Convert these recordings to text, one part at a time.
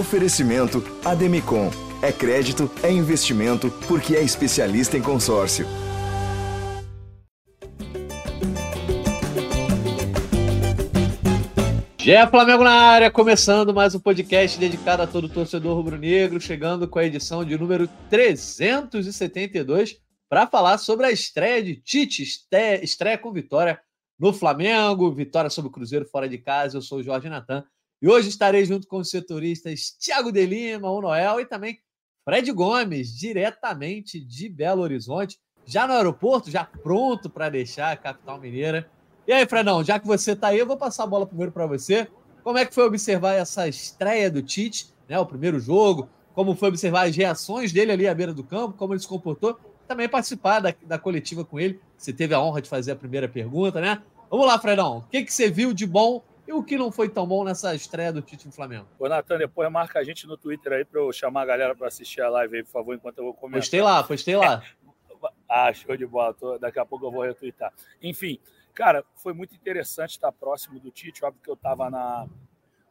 Oferecimento Ademicon. É crédito, é investimento, porque é especialista em consórcio. Já Flamengo na área, começando mais um podcast dedicado a todo torcedor rubro-negro, chegando com a edição de número 372 para falar sobre a estreia de Tite, estreia com vitória no Flamengo, vitória sobre o Cruzeiro fora de casa. Eu sou o Jorge Natan e hoje estarei junto com os setoristas Thiago de Lima, o Noel e também Fred Gomes, diretamente de Belo Horizonte, já no aeroporto, já pronto para deixar a capital mineira. E aí, Fredão, já que você está aí, eu vou passar a bola primeiro para você. Como é que foi observar essa estreia do Tite, né, o primeiro jogo? Como foi observar as reações dele ali à beira do campo, como ele se comportou? Também participar da, da coletiva com ele. Você teve a honra de fazer a primeira pergunta, né? Vamos lá, Fredão. O que, que você viu de bom e o que não foi tão bom nessa estreia do Tite no Flamengo? Ô, Natan, depois marca a gente no Twitter aí para eu chamar a galera para assistir a live aí, por favor, enquanto eu vou comentar. Postei lá, postei lá. ah, show de bola. Tô, daqui a pouco eu vou retweetar. Enfim, cara, foi muito interessante estar próximo do Tite. Óbvio que eu estava na,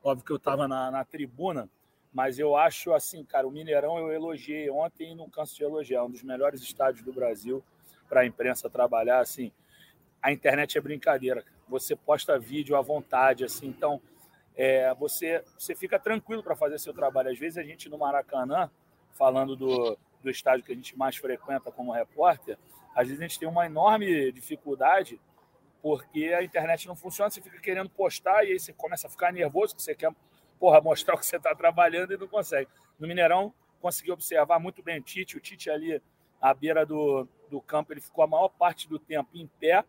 óbvio que eu na, na tribuna, mas eu acho assim, cara, o Mineirão eu elogiei ontem e não canso de elogiar. É um dos melhores estádios do Brasil para a imprensa trabalhar. Assim, a internet é brincadeira. Você posta vídeo à vontade, assim. Então, é, você, você fica tranquilo para fazer seu trabalho. Às vezes a gente no Maracanã, falando do, do estádio que a gente mais frequenta como repórter, às vezes a gente tem uma enorme dificuldade porque a internet não funciona, você fica querendo postar e aí você começa a ficar nervoso, que você quer porra, mostrar o que você está trabalhando e não consegue. No Mineirão, consegui observar muito bem o Tite, o Tite ali à beira do, do campo, ele ficou a maior parte do tempo em pé,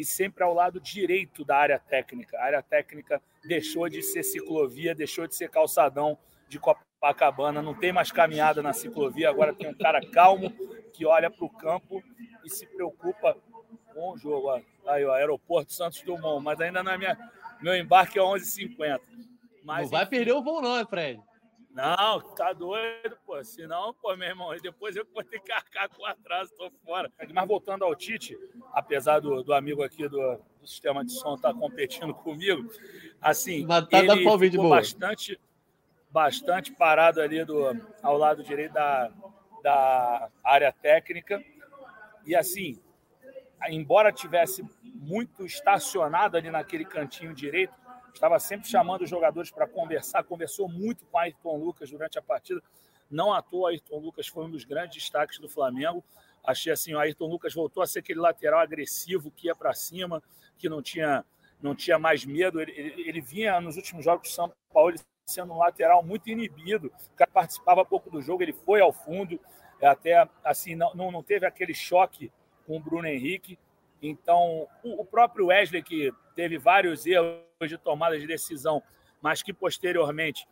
e sempre ao lado direito da área técnica. A área técnica deixou de ser ciclovia, deixou de ser calçadão de Copacabana, não tem mais caminhada na ciclovia, agora tem um cara calmo que olha para o campo e se preocupa com o jogo. Aí, o aeroporto Santos Dumont, mas ainda na minha meu embarque é 11h50. Mas, não vai enfim, perder o voo não, Fred? Não, tá doido, pô. Senão, pô, meu irmão, depois eu vou ter que arcar com o atraso, tô fora. Mas voltando ao Tite, apesar do, do amigo aqui do, do sistema de som estar tá competindo comigo, assim, Mas tá ele ficou bastante, bastante parado ali do, ao lado direito da, da área técnica. E assim, embora tivesse muito estacionado ali naquele cantinho direito, estava sempre chamando os jogadores para conversar, conversou muito com Ayrton Lucas durante a partida. Não à toa, Ayrton Lucas foi um dos grandes destaques do Flamengo. Achei assim, o Ayrton Lucas voltou a ser aquele lateral agressivo que ia para cima, que não tinha, não tinha mais medo. Ele, ele, ele, vinha nos últimos jogos do São Paulo sendo um lateral muito inibido. Cara participava pouco do jogo, ele foi ao fundo, até assim não, não teve aquele choque com o Bruno Henrique. Então, o, o próprio Wesley, que teve vários erros de tomada de decisão, mas que posteriormente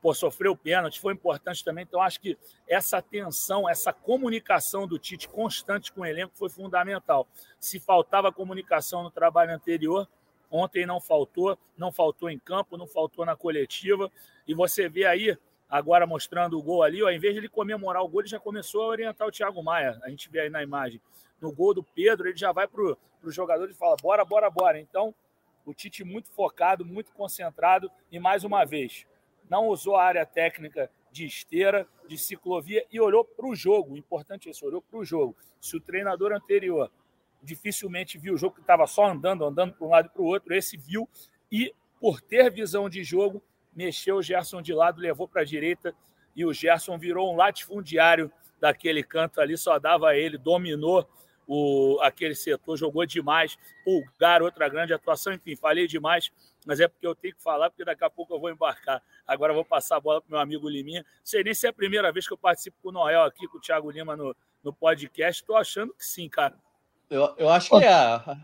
pô, sofreu pênalti, foi importante também. Então, acho que essa atenção, essa comunicação do Tite constante com o elenco foi fundamental. Se faltava comunicação no trabalho anterior, ontem não faltou, não faltou em campo, não faltou na coletiva. E você vê aí, agora mostrando o gol ali, ó, em vez de ele comemorar o gol, ele já começou a orientar o Thiago Maia. A gente vê aí na imagem. No gol do Pedro, ele já vai para o jogador e fala: bora, bora, bora. Então, o Tite muito focado, muito concentrado e mais uma vez não usou a área técnica de esteira, de ciclovia e olhou para o jogo. O importante é isso, olhou para o jogo. Se o treinador anterior dificilmente viu o jogo que estava só andando, andando para um lado e para o outro, esse viu e por ter visão de jogo mexeu o Gerson de lado, levou para a direita e o Gerson virou um latifundiário daquele canto ali, só dava ele, dominou o, aquele setor, jogou demais. Pulgar, outra grande atuação, enfim, falei demais, mas é porque eu tenho que falar, porque daqui a pouco eu vou embarcar. Agora eu vou passar a bola para meu amigo Liminha. Não sei nem se é a primeira vez que eu participo com o Noel aqui, com o Thiago Lima no, no podcast. Estou achando que sim, cara. Eu, eu acho que é.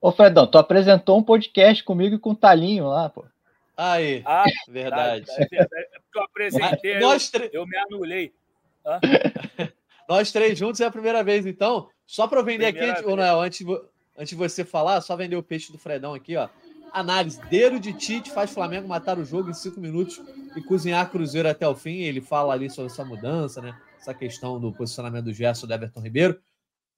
Ô, Fredão, tu apresentou um podcast comigo e com o Talinho lá, pô. Aí, ah, verdade. É verdade. É porque eu apresentei, eu, eu me anulei. Nós três juntos é a primeira vez, então. Só para vender primeira aqui, vez. Noel, antes, antes de você falar, só vender o peixe do Fredão aqui, ó. Análise: Dedo de Tite faz Flamengo matar o jogo em cinco minutos e cozinhar Cruzeiro até o fim. Ele fala ali sobre essa mudança, né? Essa questão do posicionamento do Gerson do Everton Ribeiro.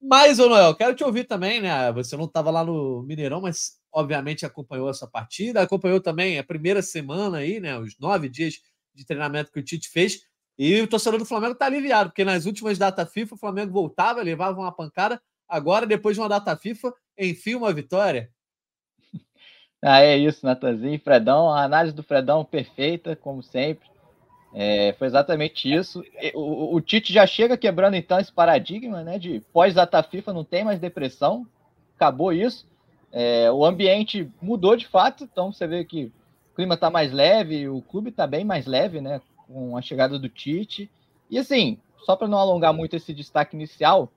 Mas, ô Noel, quero te ouvir também, né? Você não estava lá no Mineirão, mas obviamente acompanhou essa partida, acompanhou também a primeira semana aí, né? Os nove dias de treinamento que o Tite fez. E o torcedor do Flamengo está aliviado, porque nas últimas datas FIFA o Flamengo voltava, levava uma pancada. Agora, depois de uma data FIFA, enfim, uma vitória. Ah, é isso, Natanzinho. Fredão, a análise do Fredão perfeita, como sempre. É, foi exatamente isso. O, o, Tite já chega quebrando então esse paradigma, né? De pós-data FIFA não tem mais depressão, acabou isso. É, o ambiente mudou de fato, então você vê que o clima está mais leve, o clube está bem mais leve, né? Com a chegada do Tite. E assim, só para não alongar muito esse destaque inicial,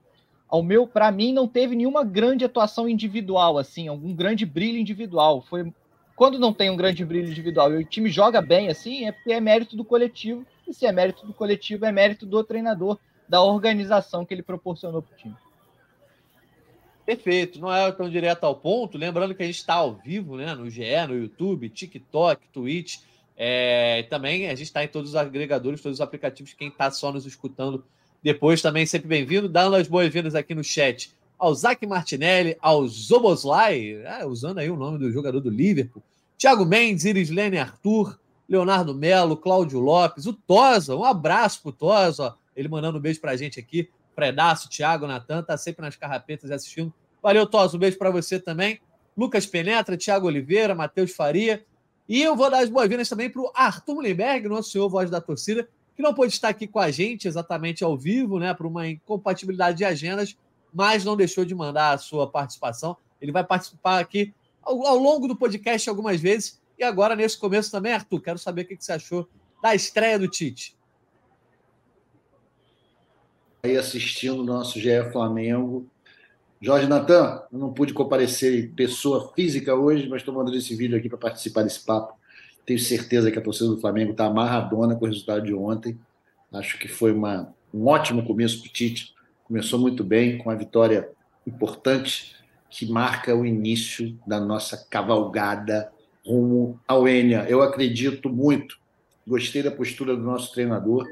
ao meu, para mim, não teve nenhuma grande atuação individual, assim, algum grande brilho individual. Foi quando não tem um grande brilho individual e o time joga bem assim, é porque é mérito do coletivo. E se é mérito do coletivo, é mérito do treinador, da organização que ele proporcionou para o time. Perfeito, não é tão direto ao ponto. Lembrando que a gente está ao vivo, né? No GE, no YouTube, TikTok, Twitch. É, também a gente está em todos os agregadores, todos os aplicativos. Quem está só nos escutando depois também sempre bem-vindo. Dando as boas-vindas aqui no chat ao Zac Martinelli, ao Zoboslai, é, usando aí o nome do jogador do Liverpool, Thiago Mendes, Iris Lene Arthur, Leonardo Melo, Cláudio Lopes, o Tosa, um abraço pro Tosa, ele mandando um beijo pra gente aqui, Fredaço, Thiago, Natan, tá sempre nas carrapetas assistindo. Valeu, Tosa, um beijo para você também. Lucas Penetra, Thiago Oliveira, Matheus Faria. E eu vou dar as boas-vindas também para o Arthur Mullenberg, nosso senhor voz da torcida, que não pôde estar aqui com a gente exatamente ao vivo, né, por uma incompatibilidade de agendas, mas não deixou de mandar a sua participação. Ele vai participar aqui ao, ao longo do podcast algumas vezes. E agora, nesse começo também, Arthur, quero saber o que, que você achou da estreia do Tite. Aí assistindo o nosso GE Flamengo. Jorge Natan, não pude comparecer em pessoa física hoje, mas estou mandando esse vídeo aqui para participar desse papo. Tenho certeza que a torcida do Flamengo está amarradona com o resultado de ontem. Acho que foi uma, um ótimo começo para o Tite começou muito bem, com uma vitória importante que marca o início da nossa cavalgada rumo ao Enia. Eu acredito muito, gostei da postura do nosso treinador,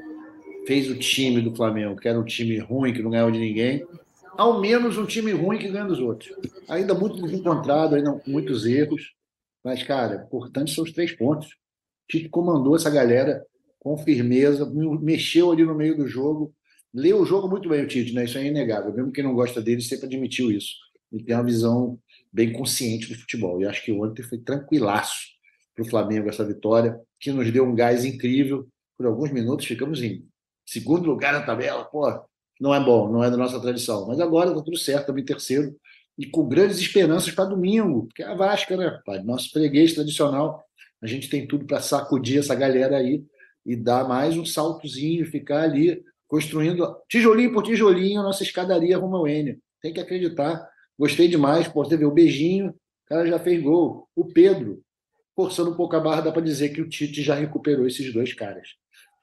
fez o time do Flamengo, que era um time ruim, que não ganhava de ninguém, ao menos um time ruim que ganha dos outros. Ainda muito desencontrado, ainda muitos erros, mas, cara, importante são os três pontos. O Tite comandou essa galera com firmeza, mexeu ali no meio do jogo, leu o jogo muito bem, o Tite, né? Isso é inegável. Mesmo quem não gosta dele sempre admitiu isso. Ele tem uma visão bem consciente do futebol. E acho que ontem foi tranquilaço para o Flamengo essa vitória, que nos deu um gás incrível. Por alguns minutos ficamos em segundo lugar na tabela. Pô, não é bom, não é da nossa tradição. Mas agora está tudo certo, também terceiro. E com grandes esperanças para domingo, porque é a Vasca, né? Pai? Nosso freguês tradicional. A gente tem tudo para sacudir essa galera aí e dar mais um saltozinho, ficar ali construindo tijolinho por tijolinho a nossa escadaria rumo ao Enio. Tem que acreditar. Gostei demais. Pô, você vê o beijinho, o cara já fez gol. O Pedro, forçando um pouco a barra, dá para dizer que o Tite já recuperou esses dois caras,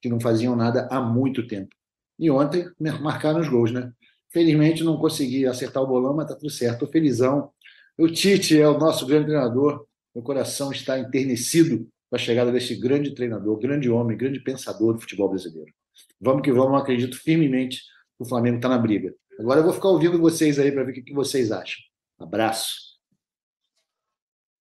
que não faziam nada há muito tempo. E ontem marcaram os gols, né? Felizmente não consegui acertar o bolão, mas tá tudo certo. Tô felizão. O Tite é o nosso grande treinador. Meu coração está enternecido com a chegada desse grande treinador, grande homem, grande pensador do futebol brasileiro. Vamos que vamos, acredito firmemente que o Flamengo está na briga. Agora eu vou ficar ouvindo vocês aí para ver o que vocês acham. Abraço.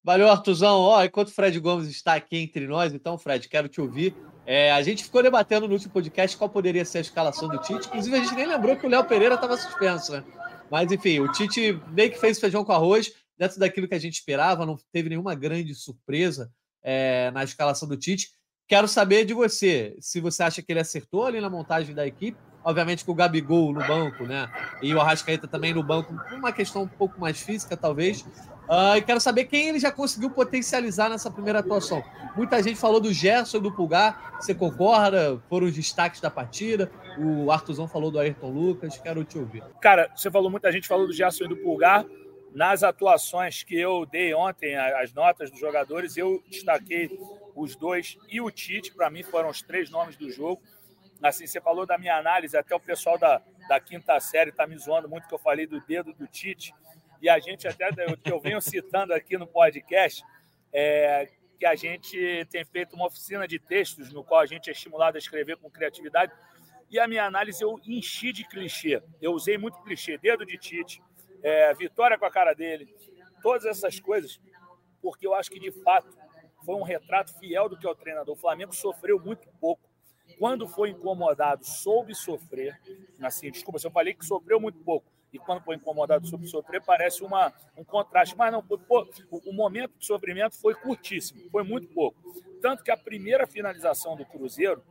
Valeu, Artuzão. Ó, enquanto o Fred Gomes está aqui entre nós, então, Fred, quero te ouvir. É, a gente ficou debatendo no último podcast qual poderia ser a escalação do Tite. Inclusive, a gente nem lembrou que o Léo Pereira estava suspenso, né? Mas, enfim, o Tite meio que fez feijão com arroz, dentro daquilo que a gente esperava, não teve nenhuma grande surpresa é, na escalação do Tite. Quero saber de você, se você acha que ele acertou ali na montagem da equipe, obviamente com o Gabigol no banco, né? E o Arrascaeta também no banco, uma questão um pouco mais física, talvez. Uh, e quero saber quem ele já conseguiu potencializar nessa primeira atuação. Muita gente falou do Gerson e do Pulgar. Você concorda? Foram os destaques da partida. O Artuzão falou do Ayrton Lucas. Quero te ouvir. Cara, você falou, muita gente falou do Gerson e do Pulgar. Nas atuações que eu dei ontem, as notas dos jogadores, eu destaquei os dois e o Tite, para mim, foram os três nomes do jogo. Assim, você falou da minha análise, até o pessoal da, da quinta série está me zoando muito que eu falei do dedo do Tite. E a gente até, eu, venho citando aqui no podcast, é, que a gente tem feito uma oficina de textos no qual a gente é estimulado a escrever com criatividade. E a minha análise eu enchi de clichê. Eu usei muito clichê, dedo de Tite, é, vitória com a cara dele, todas essas coisas, porque eu acho que de fato foi um retrato fiel do que é o treinador. O Flamengo sofreu muito pouco. Quando foi incomodado, soube sofrer. Assim, desculpa, se eu falei que sofreu muito pouco e quando foi incomodado soube sofrer, parece uma, um contraste. Mas não, pô, o, momento de sofrimento foi curtíssimo, foi muito pouco. Tanto que a primeira finalização do Cruzeiro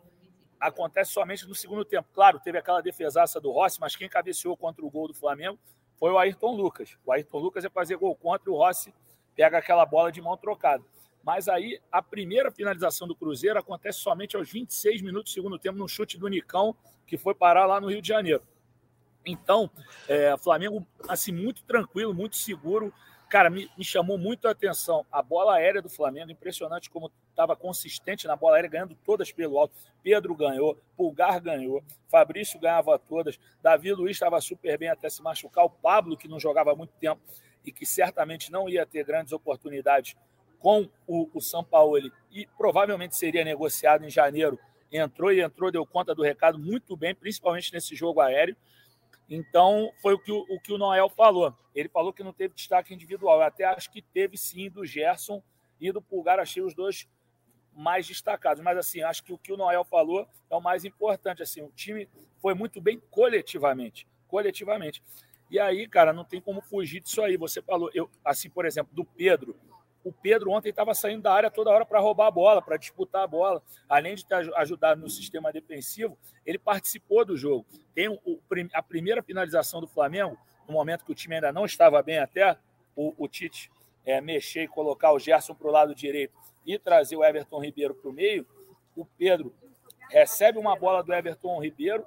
acontece somente no segundo tempo. Claro, teve aquela defesaça do Rossi, mas quem cabeceou contra o gol do Flamengo foi o Ayrton Lucas. O Ayrton Lucas ia fazer gol contra e o Rossi pega aquela bola de mão trocada. Mas aí a primeira finalização do Cruzeiro acontece somente aos 26 minutos do segundo tempo, no chute do Nicão, que foi parar lá no Rio de Janeiro. Então, é, Flamengo, assim, muito tranquilo, muito seguro. Cara, me, me, chamou muito a atenção a bola aérea do Flamengo, impressionante como estava consistente na bola aérea, ganhando todas pelo alto. Pedro ganhou, Pulgar ganhou, Fabrício ganhava todas, Davi Luiz estava super bem até se machucar, o Pablo, que não jogava há muito tempo e que certamente não ia ter grandes oportunidades com o, o São Paulo e provavelmente seria negociado em janeiro, entrou e entrou, deu conta do recado muito bem, principalmente nesse jogo aéreo. Então, foi o que o, o que o Noel falou. Ele falou que não teve destaque individual. Eu até acho que teve sim do Gerson e do Pulgar. Achei os dois mais destacados. Mas, assim, acho que o que o Noel falou é o mais importante. Assim, o time foi muito bem coletivamente. Coletivamente. E aí, cara, não tem como fugir disso aí. Você falou, eu, assim, por exemplo, do Pedro o Pedro ontem estava saindo da área toda hora para roubar a bola, para disputar a bola. Além de ter ajudado no sistema defensivo, ele participou do jogo. Tem o, a primeira finalização do Flamengo, no momento que o time ainda não estava bem até, o, o Tite é, mexer e colocar o Gerson para o lado direito e trazer o Everton Ribeiro para o meio. O Pedro recebe uma bola do Everton Ribeiro,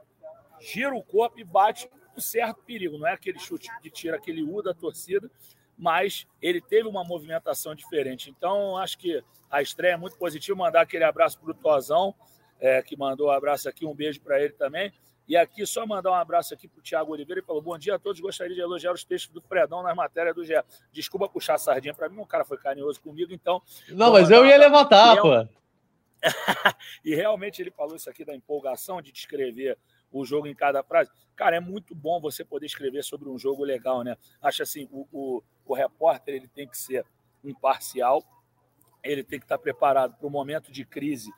gira o corpo e bate um certo perigo. Não é aquele chute que tira aquele U da torcida, mas ele teve uma movimentação diferente. Então, acho que a estreia é muito positiva. Mandar aquele abraço para o Tozão, é, que mandou um abraço aqui, um beijo para ele também. E aqui, só mandar um abraço aqui para o Tiago Oliveira. Ele falou: Bom dia a todos. Gostaria de elogiar os textos do Fredão nas matérias do GE. Desculpa puxar a sardinha para mim, o cara foi carinhoso comigo, então. Não, mas eu ia levantar, pô. e realmente ele falou isso aqui da empolgação de descrever o jogo em cada frase. Cara, é muito bom você poder escrever sobre um jogo legal, né? Acho assim, o, o, o repórter ele tem que ser imparcial, ele tem que estar preparado para o momento de crise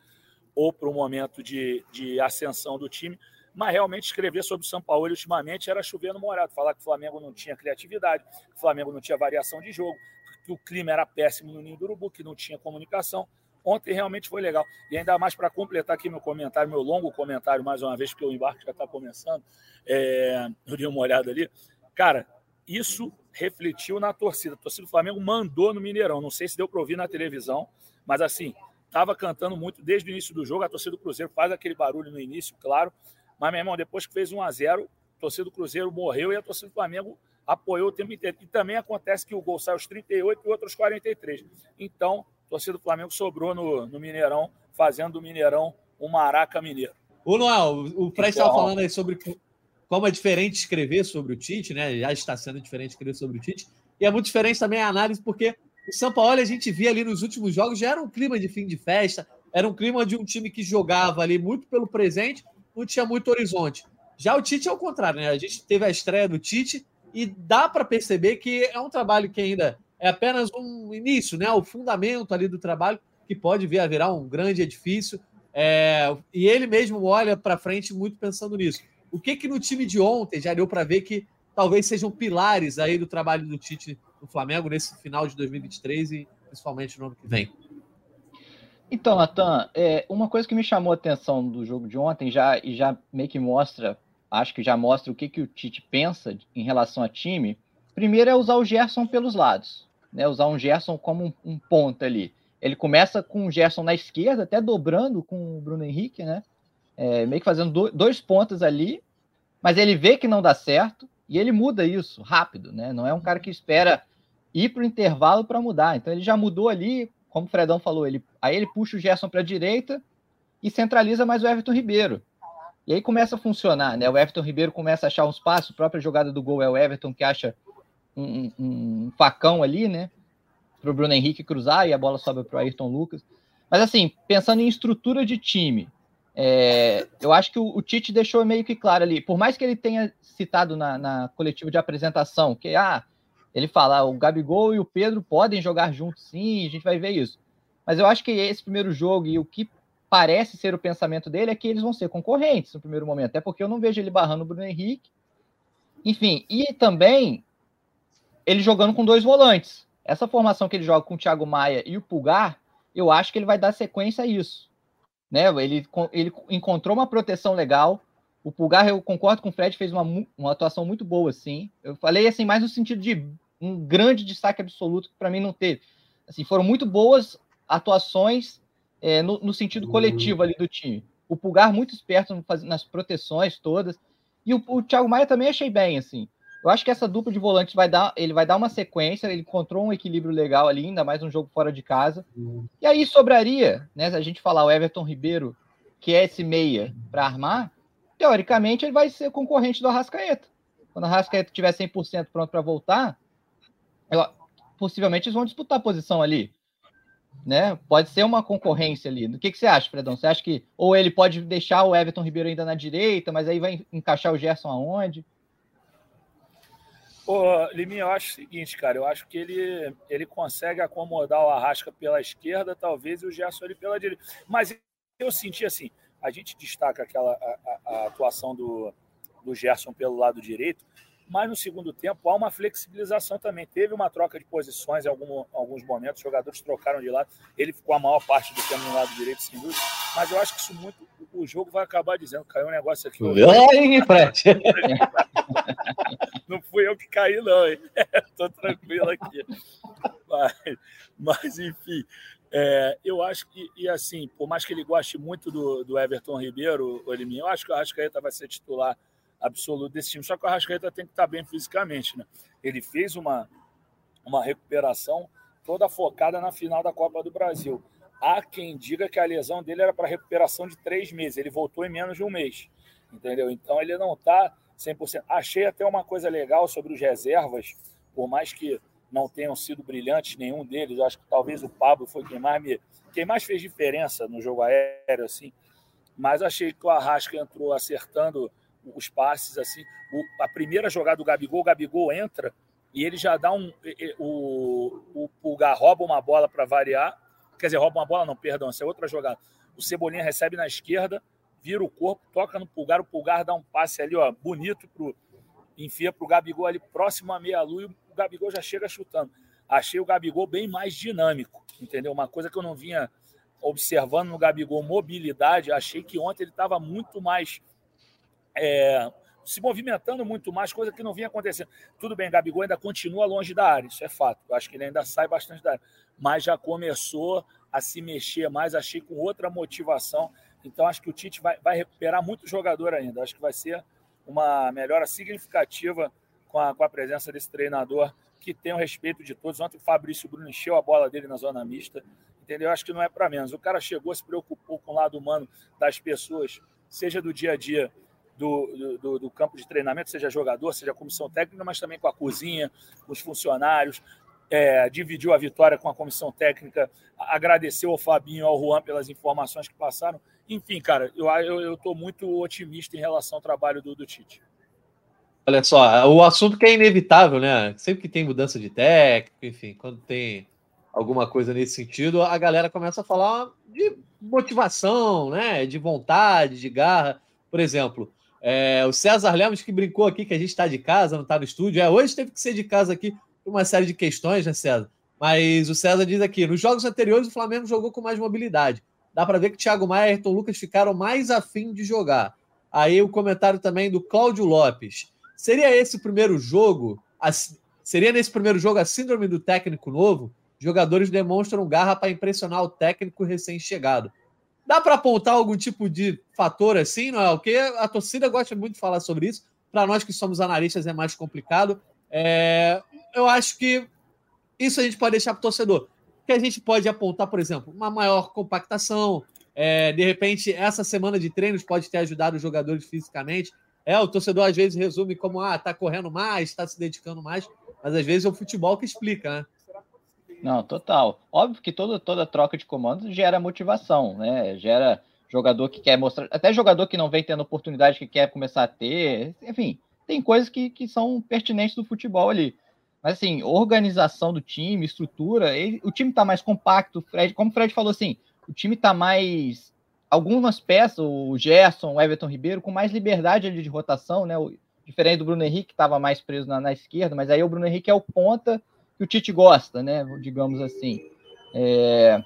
ou para o momento de, de ascensão do time, mas realmente escrever sobre o São Paulo ultimamente era chover no morado, falar que o Flamengo não tinha criatividade, que o Flamengo não tinha variação de jogo, que o clima era péssimo no Ninho do Urubu, que não tinha comunicação. Ontem realmente foi legal. E ainda mais para completar aqui meu comentário, meu longo comentário, mais uma vez, porque o embarque já está começando. É, eu dei uma olhada ali. Cara, isso refletiu na torcida. A torcida do Flamengo mandou no Mineirão. Não sei se deu para ouvir na televisão, mas assim, estava cantando muito desde o início do jogo. A torcida do Cruzeiro faz aquele barulho no início, claro. Mas, meu irmão, depois que fez 1 a 0 a torcida do Cruzeiro morreu e a torcida do Flamengo apoiou o tempo inteiro. E também acontece que o gol sai aos 38 e outros 43. Então, torcida do Flamengo sobrou no, no Mineirão, fazendo do Mineirão um maraca mineiro. O Noel, o Fred estava então, falando aí sobre como é diferente escrever sobre o Tite, né? Já está sendo diferente escrever sobre o Tite. E é muito diferente também a análise, porque o São Paulo a gente via ali nos últimos jogos, já era um clima de fim de festa, era um clima de um time que jogava ali muito pelo presente, não tinha muito horizonte. Já o Tite é o contrário, né? A gente teve a estreia do Tite e dá para perceber que é um trabalho que ainda é apenas um início, né? O fundamento ali do trabalho que pode vir a virar um grande edifício. É, e ele mesmo olha para frente muito pensando nisso. O que que no time de ontem já deu para ver que talvez sejam pilares aí do trabalho do Tite no Flamengo nesse final de 2023 e principalmente no ano que vem? Então, Natan, é, uma coisa que me chamou a atenção do jogo de ontem já e já meio que mostra, acho que já mostra o que, que o Tite pensa em relação a time. Primeiro é usar o Gerson pelos lados né, usar um Gerson como um, um ponta ali. Ele começa com o Gerson na esquerda, até dobrando com o Bruno Henrique, né? É, meio que fazendo do, dois pontas ali, mas ele vê que não dá certo e ele muda isso rápido, né? Não é um cara que espera ir para o intervalo para mudar. Então ele já mudou ali, como o Fredão falou, ele, aí ele puxa o Gerson para a direita e centraliza mais o Everton Ribeiro. E aí começa a funcionar, né? O Everton Ribeiro começa a achar um espaço, a própria jogada do gol é o Everton que acha um, um, facão ali, né? Para o Bruno Henrique cruzar e a bola sobe para o Ayrton Lucas. Mas assim, pensando em estrutura de time, é, eu acho que o, o, Tite deixou meio que claro ali, por mais que ele tenha citado na, na coletiva de apresentação, que ah, ele fala, o Gabigol e o Pedro podem jogar juntos sim, a gente vai ver isso. Mas eu acho que esse primeiro jogo e o que parece ser o pensamento dele é que eles vão ser concorrentes no primeiro momento, até porque eu não vejo ele barrando o Bruno Henrique. Enfim, e também ele jogando com dois volantes. Essa formação que ele joga com o Thiago Maia e o Pulgar, eu acho que ele vai dar sequência a isso. Né? Ele, ele encontrou uma proteção legal. O Pulgar, eu concordo com o Fred, fez uma, uma atuação muito boa, sim. Eu falei assim, mais no sentido de um grande destaque absoluto que para mim não teve. Assim, foram muito boas atuações é, no, no, sentido coletivo ali do time. O Pulgar muito esperto nas proteções todas. E o, o Thiago Maia também achei bem, assim. Eu acho que essa dupla de volantes vai dar, ele vai dar uma sequência, ele encontrou um equilíbrio legal ali, ainda mais um jogo fora de casa. E aí sobraria, né, se a gente falar o Everton Ribeiro, que é esse meia para armar, teoricamente ele vai ser concorrente do Arrascaeta. Quando o Arrascaeta tiver 100% pronto para voltar, possivelmente eles vão disputar a posição ali. Né? Pode ser uma concorrência ali. O que, que você acha, Fredão? Você acha que ou ele pode deixar o Everton Ribeiro ainda na direita, mas aí vai encaixar o Gerson aonde? Ô, Liminha, eu acho o seguinte, cara, eu acho que ele, ele consegue acomodar o Arrasca pela esquerda, talvez, e o Gerson ali pela direita. Mas eu senti assim, a gente destaca aquela a, a, atuação do, do Gerson pelo lado direito, mas no segundo tempo há uma flexibilização também. Teve uma troca de posições em algum, alguns momentos, os jogadores trocaram de lado, ele ficou a maior parte do tempo no lado direito, sem dúvida, mas eu acho que isso muito, o jogo vai acabar dizendo, caiu um negócio aqui. Ai, Fred! Não fui eu que caí, não, hein? Tô tranquilo aqui. Mas, mas enfim, é, eu acho que, e assim, por mais que ele goste muito do, do Everton Ribeiro, o Eliminho, eu acho que o Arrascaeta vai ser titular absoluto desse time. Só que o Arrascaeta tem que estar bem fisicamente, né? Ele fez uma, uma recuperação toda focada na final da Copa do Brasil. Há quem diga que a lesão dele era para recuperação de três meses. Ele voltou em menos de um mês, entendeu? Então ele não está 100%. Achei até uma coisa legal sobre os reservas, por mais que não tenham sido brilhantes nenhum deles. Acho que talvez o Pablo foi quem mais me, quem mais fez diferença no jogo aéreo, assim. Mas achei que o Arrasca entrou acertando os passes, assim. O, a primeira jogada do Gabigol, o Gabigol entra e ele já dá um. O, o Pulgar rouba uma bola para variar. Quer dizer, rouba uma bola, não, perdão, essa é outra jogada. O Cebolinha recebe na esquerda, vira o corpo, toca no Pulgar, o Pulgar dá um passe ali, ó, bonito pro. Enfia para o Gabigol ali próximo à meia-lua e o Gabigol já chega chutando. Achei o Gabigol bem mais dinâmico, entendeu? Uma coisa que eu não vinha observando no Gabigol, mobilidade, achei que ontem ele estava muito mais é, se movimentando muito mais, coisa que não vinha acontecendo. Tudo bem, Gabigol ainda continua longe da área, isso é fato. Eu acho que ele ainda sai bastante da área, mas já começou a se mexer mais, achei com outra motivação. Então, acho que o Tite vai, vai recuperar muito jogador ainda. Acho que vai ser uma melhora significativa com a, com a presença desse treinador que tem o respeito de todos. Ontem o Fabrício Bruno encheu a bola dele na zona mista, entendeu? Acho que não é para menos. O cara chegou, se preocupou com o lado humano das pessoas, seja do dia a dia do, do, do, campo de treinamento, seja jogador, seja comissão técnica, mas também com a cozinha, com os funcionários. É, dividiu a vitória com a comissão técnica, agradeceu ao Fabinho ao Juan pelas informações que passaram. Enfim, cara, eu estou muito otimista em relação ao trabalho do, do Tite. Olha só, o assunto que é inevitável, né? Sempre que tem mudança de técnico, enfim, quando tem alguma coisa nesse sentido, a galera começa a falar de motivação, né? De vontade, de garra. Por exemplo, é, o César Lemos que brincou aqui que a gente está de casa, não está no estúdio. É, hoje teve que ser de casa aqui por uma série de questões, né, César? Mas o César diz aqui: nos jogos anteriores o Flamengo jogou com mais mobilidade. Dá para ver que Thiago Maia e Ayrton Lucas ficaram mais afim de jogar. Aí o comentário também do Cláudio Lopes. Seria esse o primeiro jogo? A, seria nesse primeiro jogo a síndrome do técnico novo? Jogadores demonstram garra para impressionar o técnico recém-chegado. Dá para apontar algum tipo de fator assim, não é? Porque a torcida gosta muito de falar sobre isso. Para nós que somos analistas é mais complicado. É... eu acho que isso a gente pode deixar para o torcedor. Que a gente pode apontar, por exemplo, uma maior compactação. É... de repente, essa semana de treinos pode ter ajudado os jogadores fisicamente. É, o torcedor às vezes resume como ah, tá correndo mais, está se dedicando mais, mas às vezes é o futebol que explica, né? Não, total. Óbvio que toda, toda troca de comandos gera motivação, né? Gera jogador que quer mostrar, até jogador que não vem tendo oportunidade, que quer começar a ter, enfim, tem coisas que, que são pertinentes do futebol ali. Mas assim, organização do time, estrutura, ele, o time tá mais compacto, Fred, como o Fred falou assim, o time tá mais algumas peças, o Gerson, o Everton Ribeiro, com mais liberdade de rotação, né? O, diferente do Bruno Henrique, que estava mais preso na, na, esquerda, mas aí o Bruno Henrique é o ponta que o Tite gosta, né? Digamos assim. É,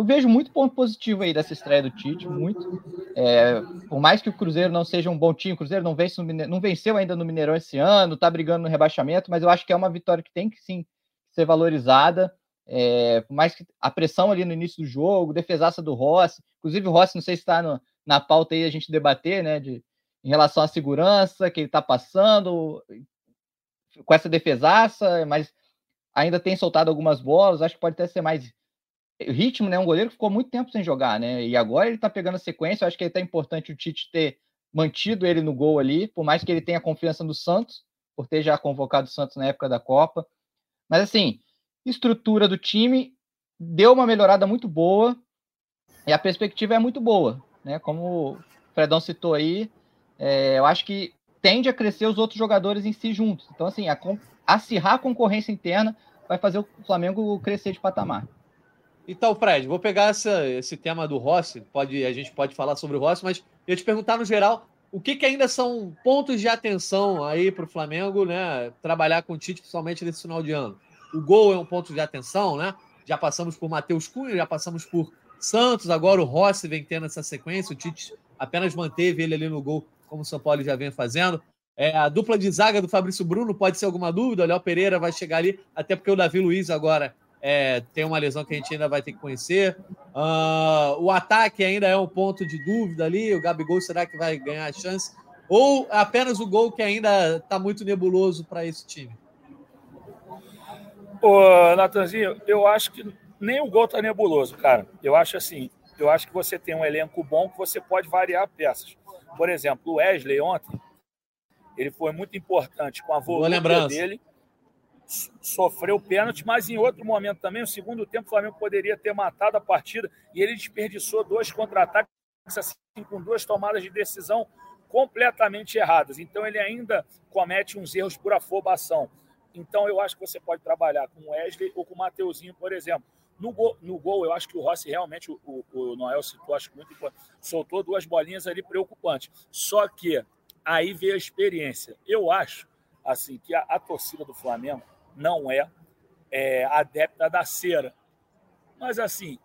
eu vejo muito ponto positivo aí dessa estreia do Tite, muito. É, por mais que o Cruzeiro não seja um bom time, o Cruzeiro não, vence não venceu ainda no Mineirão esse ano, tá brigando no rebaixamento, mas eu acho que é uma vitória que tem que sim ser valorizada. É, por mais que a pressão ali no início do jogo, defesaça do Rossi, inclusive o Rossi, não sei se está na pauta aí a gente debater, né, de, em relação à segurança que ele está passando, com essa defesaça, mas ainda tem soltado algumas bolas, acho que pode até ser mais ritmo, né? Um goleiro que ficou muito tempo sem jogar, né? E agora ele tá pegando a sequência. Eu acho que é importante o Tite ter mantido ele no gol ali, por mais que ele tenha confiança no Santos, por ter já convocado o Santos na época da Copa. Mas assim, estrutura do time deu uma melhorada muito boa e a perspectiva é muito boa, né? Como o Fredão citou aí, é, eu acho que tende a crescer os outros jogadores em si juntos. Então, assim, a, acirrar a concorrência interna vai fazer o Flamengo crescer de patamar. Então, Fred, vou pegar essa, esse tema do Rossi, pode, a gente pode falar sobre o Rossi, mas eu te perguntar no geral, o que, que ainda são pontos de atenção aí para o Flamengo, né? Trabalhar com o Tite, principalmente nesse final de ano. O gol é um ponto de atenção, né? Já passamos por Matheus Cunha, já passamos por Santos, agora o Rossi vem tendo essa sequência, o Tite apenas manteve ele ali no gol, como o São Paulo já vem fazendo. É, a dupla de zaga do Fabrício Bruno pode ser alguma dúvida, o Léo Pereira vai chegar ali, até porque o Davi Luiz agora é, tem uma lesão que a gente ainda vai ter que conhecer. Uh, o ataque ainda é um ponto de dúvida ali. O Gabigol será que vai ganhar a chance? Ou apenas o gol que ainda está muito nebuloso para esse time? Ô, Natanzinho, eu acho que nem o gol está nebuloso, cara. Eu acho assim, eu acho que você tem um elenco bom que você pode variar peças. Por exemplo, o Wesley ontem, ele foi muito importante com a volância dele sofreu pênalti, mas em outro momento também, no segundo tempo, o Flamengo poderia ter matado a partida e ele desperdiçou dois contra-ataques assim, com duas tomadas de decisão completamente erradas. Então ele ainda comete uns erros por afobação. Então eu acho que você pode trabalhar com o Wesley ou com o Mateuzinho, por exemplo. No gol, no gol, eu acho que o Rossi realmente, o, o Noel citou, acho muito importante, soltou duas bolinhas ali preocupantes. Só que aí veio a experiência. Eu acho assim que a, a torcida do Flamengo não é, é adepta da cera. Mas assim,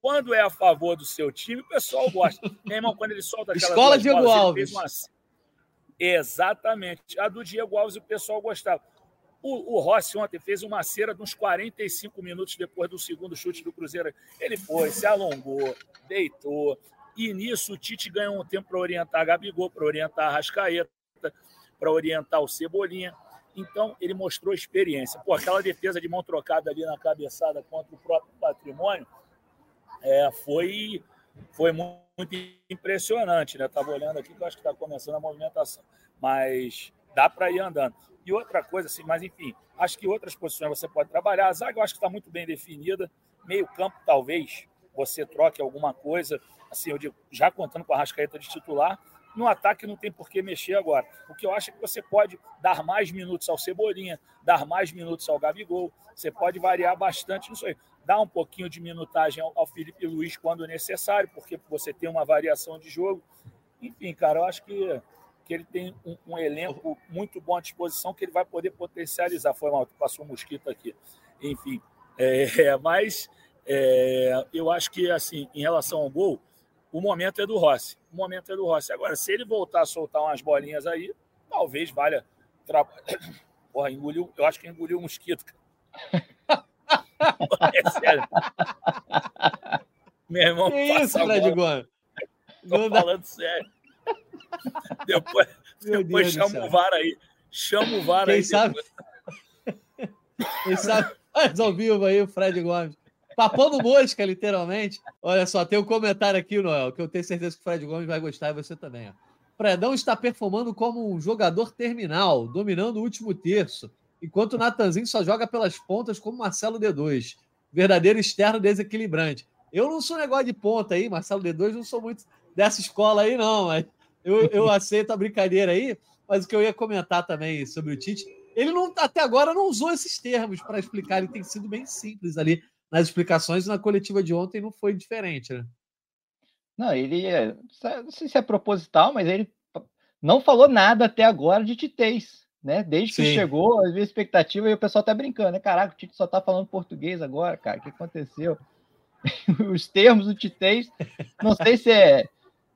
quando é a favor do seu time, o pessoal gosta. Meu irmão, quando ele solta aquela Escola Diego bolas, Alves. Uma... Exatamente. A do Diego Alves o pessoal gostava. O, o, Rossi ontem fez uma cera de uns 45 minutos depois do segundo chute do Cruzeiro. Ele foi, se alongou, deitou. E nisso o Tite ganhou um tempo para orientar a Gabigol, para orientar a Rascaeta, para orientar o Cebolinha. Então, ele mostrou experiência. Pô, aquela defesa de mão trocada ali na cabeçada contra o próprio patrimônio é, foi, foi muito impressionante. Né? Estava olhando aqui que eu acho que está começando a movimentação. Mas dá para ir andando. E outra coisa, assim, mas enfim, acho que outras posições você pode trabalhar. A zaga eu acho que está muito bem definida. Meio campo, talvez, você troque alguma coisa. Assim, eu digo, já contando com a Rascaeta de titular, no ataque não tem por que mexer agora. O que eu acho é que você pode dar mais minutos ao Cebolinha, dar mais minutos ao Gabigol. Você pode variar bastante nisso aí. Dar um pouquinho de minutagem ao, Felipe Luiz quando necessário, porque você tem uma variação de jogo. Enfim, cara, eu acho que, que ele tem um, um elenco muito bom à disposição que ele vai poder potencializar. Foi mal, passou um mosquito aqui. Enfim, é, mas é, eu acho que, assim, em relação ao gol, o momento é do Rossi. O momento é do Rossi. Agora, se ele voltar a soltar umas bolinhas aí, talvez valha. Tra... Porra, engoliu. Eu acho que engoliu um mosquito. é sério. Meu irmão, que isso, Fred Gomes? Tô Não falando dá... sério. Depois, depois chama o VAR aí. Chama o VAR Quem aí. Sabe... Quem sabe? Faz ao vivo aí o Fred Gomes. Papando mosca, literalmente. Olha só, tem um comentário aqui, Noel, que eu tenho certeza que o Fred Gomes vai gostar e você também. Ó. Fredão está performando como um jogador terminal, dominando o último terço, enquanto o Natanzinho só joga pelas pontas como Marcelo D2. Verdadeiro externo desequilibrante. Eu não sou negócio de ponta aí, Marcelo D2, não sou muito dessa escola aí, não, mas eu, eu aceito a brincadeira aí. Mas o que eu ia comentar também sobre o Tite ele não, até agora não usou esses termos para explicar, ele tem sido bem simples ali nas explicações, na coletiva de ontem não foi diferente, né? Não, ele é, não sei se é proposital, mas ele não falou nada até agora de titês, né? Desde que Sim. chegou, a expectativa e o pessoal tá brincando, né? Caraca, o Tite só tá falando português agora, cara. O que aconteceu? Os termos do titês, não sei se é.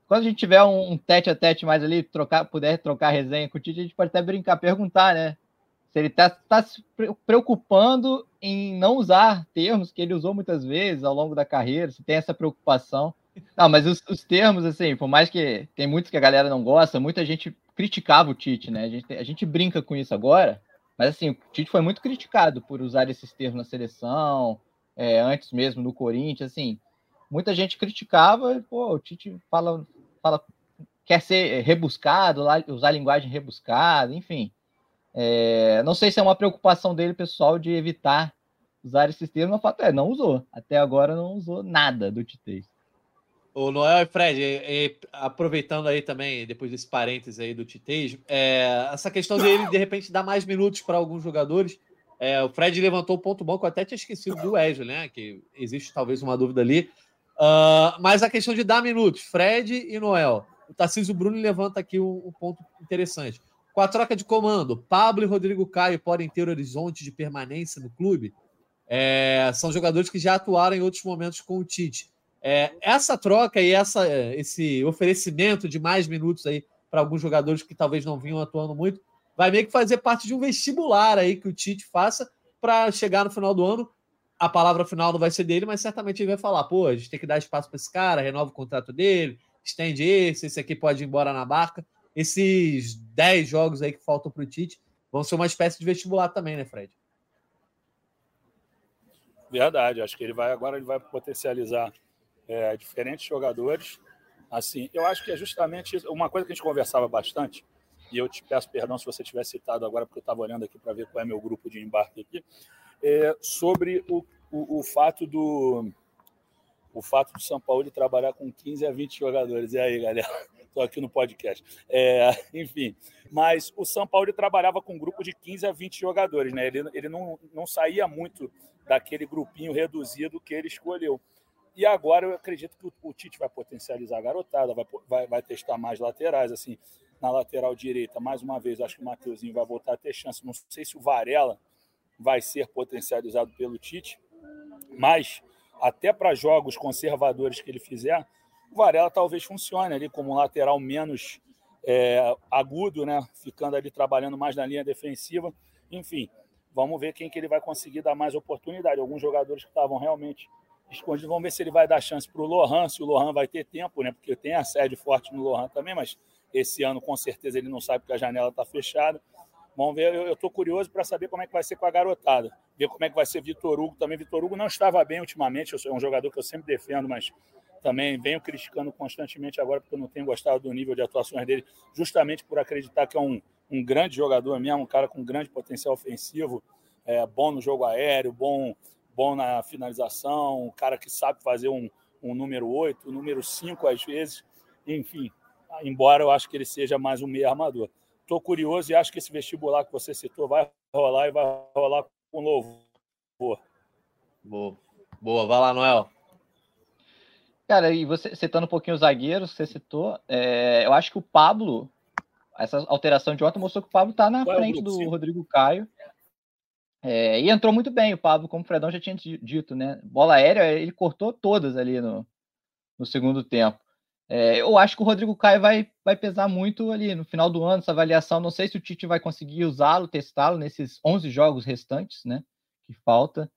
Quando a gente tiver um, um tete a tete mais ali, trocar, puder trocar resenha com o Tite, a gente pode até brincar, perguntar, né? Se ele está tá se preocupando em não usar termos que ele usou muitas vezes ao longo da carreira, se tem essa preocupação. Não, mas os, os, termos, assim, por mais que tem muitos que a galera não gosta, muita gente criticava o Tite, né? A gente, a gente brinca com isso agora, mas assim, o Tite foi muito criticado por usar esses termos na seleção, é, antes mesmo no Corinthians, assim, muita gente criticava, pô, o Tite fala, fala quer ser rebuscado, usar linguagem rebuscada, enfim. É, não sei se é uma preocupação dele, pessoal, de evitar usar esses termos, mas o fato é, não usou. Até agora não usou nada do Tite. O Noel e Fred, e, e, aproveitando aí também, depois desse parênteses aí do Titejo, é, essa questão dele, de repente, dar mais minutos para alguns jogadores. É, o Fred levantou o ponto bom que eu até tinha esquecido do Wesley, né? Que existe talvez uma dúvida ali. Uh, mas a questão de dar minutos, Fred e Noel. O Tarcísio Bruno levanta aqui um, um, ponto interessante. Com a troca de comando, Pablo e Rodrigo Caio podem ter horizonte de permanência no clube. É, são jogadores que já atuaram em outros momentos com o Tite. É, essa troca e essa, esse oferecimento de mais minutos aí para alguns jogadores que talvez não vinham atuando muito, vai meio que fazer parte de um vestibular aí que o Tite faça para chegar no final do ano. A palavra final não vai ser dele, mas certamente ele vai falar: pô, a gente tem que dar espaço para esse cara, renova o contrato dele, estende esse, esse aqui pode ir embora na barca. Esses 10 jogos aí que faltam para o Tite vão ser uma espécie de vestibular também, né, Fred? Verdade, acho que ele vai agora ele vai potencializar é, diferentes jogadores. Assim, eu acho que é justamente uma coisa que a gente conversava bastante, e eu te peço perdão se você tiver citado agora, porque eu estava olhando aqui para ver qual é meu grupo de embarque aqui, é, sobre o, o, o, fato do o fato do São Paulo de trabalhar com 15 a 20 jogadores. E aí, galera? Estou aqui no podcast. É, enfim, mas o São Paulo trabalhava com um grupo de 15 a 20 jogadores, né? Ele, ele não, não saía muito daquele grupinho reduzido que ele escolheu. E agora eu acredito que o, o Tite vai potencializar a garotada, vai, vai, vai, testar mais laterais, assim, na lateral direita, mais uma vez, acho que o Mateuzinho vai voltar a ter chance. Não sei se o Varela vai ser potencializado pelo Tite, mas até para jogos conservadores que ele fizer, o Varela talvez funcione ali como um lateral menos é, agudo, né? Ficando ali trabalhando mais na linha defensiva. Enfim, vamos ver quem que ele vai conseguir dar mais oportunidade. Alguns jogadores que estavam realmente escondido. Vamos ver se ele vai dar chance para o Lohan, se o Lohan vai ter tempo, né? Porque tem a sede forte no Lohan também, mas esse ano com certeza ele não sabe porque a janela está fechada. Vamos ver, eu estou curioso para saber como é que vai ser com a garotada. Ver como é que vai ser Vitor Hugo também. Vitor Hugo não estava bem ultimamente, eu sou um jogador que eu sempre defendo, mas também venho criticando constantemente agora porque eu não tenho gostado do nível de atuações dele, justamente por acreditar que é um, um grande jogador mesmo, um cara com grande potencial ofensivo, é, bom no jogo aéreo, bom bom na finalização, um cara que sabe fazer um, um número 8, um número 5 às vezes. Enfim, embora eu acho que ele seja mais um meio armador. Estou curioso e acho que esse vestibular que você citou vai rolar e vai rolar com louvor. Boa. Boa, vai lá, Noel. Cara, e você citando um pouquinho os zagueiros, você citou, é, eu acho que o Pablo, essa alteração de ontem mostrou que o Pablo está na Qual frente é do Rodrigo Caio. É, e entrou muito bem o Pablo, como o Fredão já tinha dito, né? Bola aérea, ele cortou todas ali no, no segundo tempo. É, eu acho que o Rodrigo Caio vai, vai pesar muito ali no final do ano, essa avaliação. Não sei se o Tite vai conseguir usá-lo, testá-lo nesses 11 jogos restantes, né? Que falta.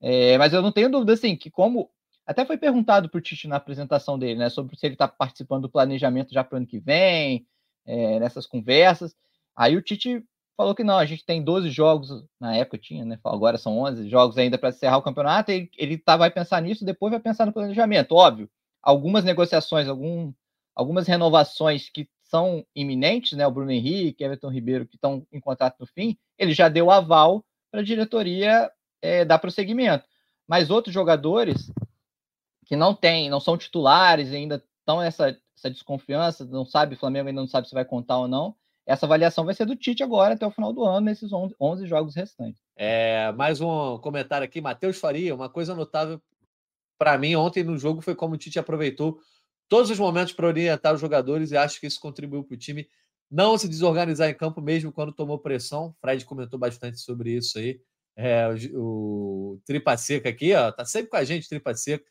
É, mas eu não tenho dúvida, assim, que como. Até foi perguntado para o Tite na apresentação dele, né? Sobre se ele está participando do planejamento já para o ano que vem, é, nessas conversas. Aí o Tite falou que não, a gente tem 12 jogos, na época tinha, né? Agora são 11 jogos ainda para encerrar o campeonato, e ele tá, vai pensar nisso, depois vai pensar no planejamento. Óbvio, algumas negociações, algum, algumas renovações que são iminentes, né? O Bruno Henrique, Everton Ribeiro, que estão em contrato no fim, ele já deu aval para a diretoria é, dar prosseguimento. Mas outros jogadores que não têm, não são titulares, ainda estão essa, essa desconfiança, não sabe, o Flamengo ainda não sabe se vai contar ou não essa avaliação vai ser do Tite agora até o final do ano, nesses 11 jogos restantes. É, mais um comentário aqui, Matheus Faria. Uma coisa notável para mim ontem no jogo foi como o Tite aproveitou todos os momentos para orientar os jogadores e acho que isso contribuiu para o time não se desorganizar em campo mesmo quando tomou pressão. Fred comentou bastante sobre isso aí. É, o, o Tripa Seca aqui, ó, tá sempre com a gente, Tripa Seca.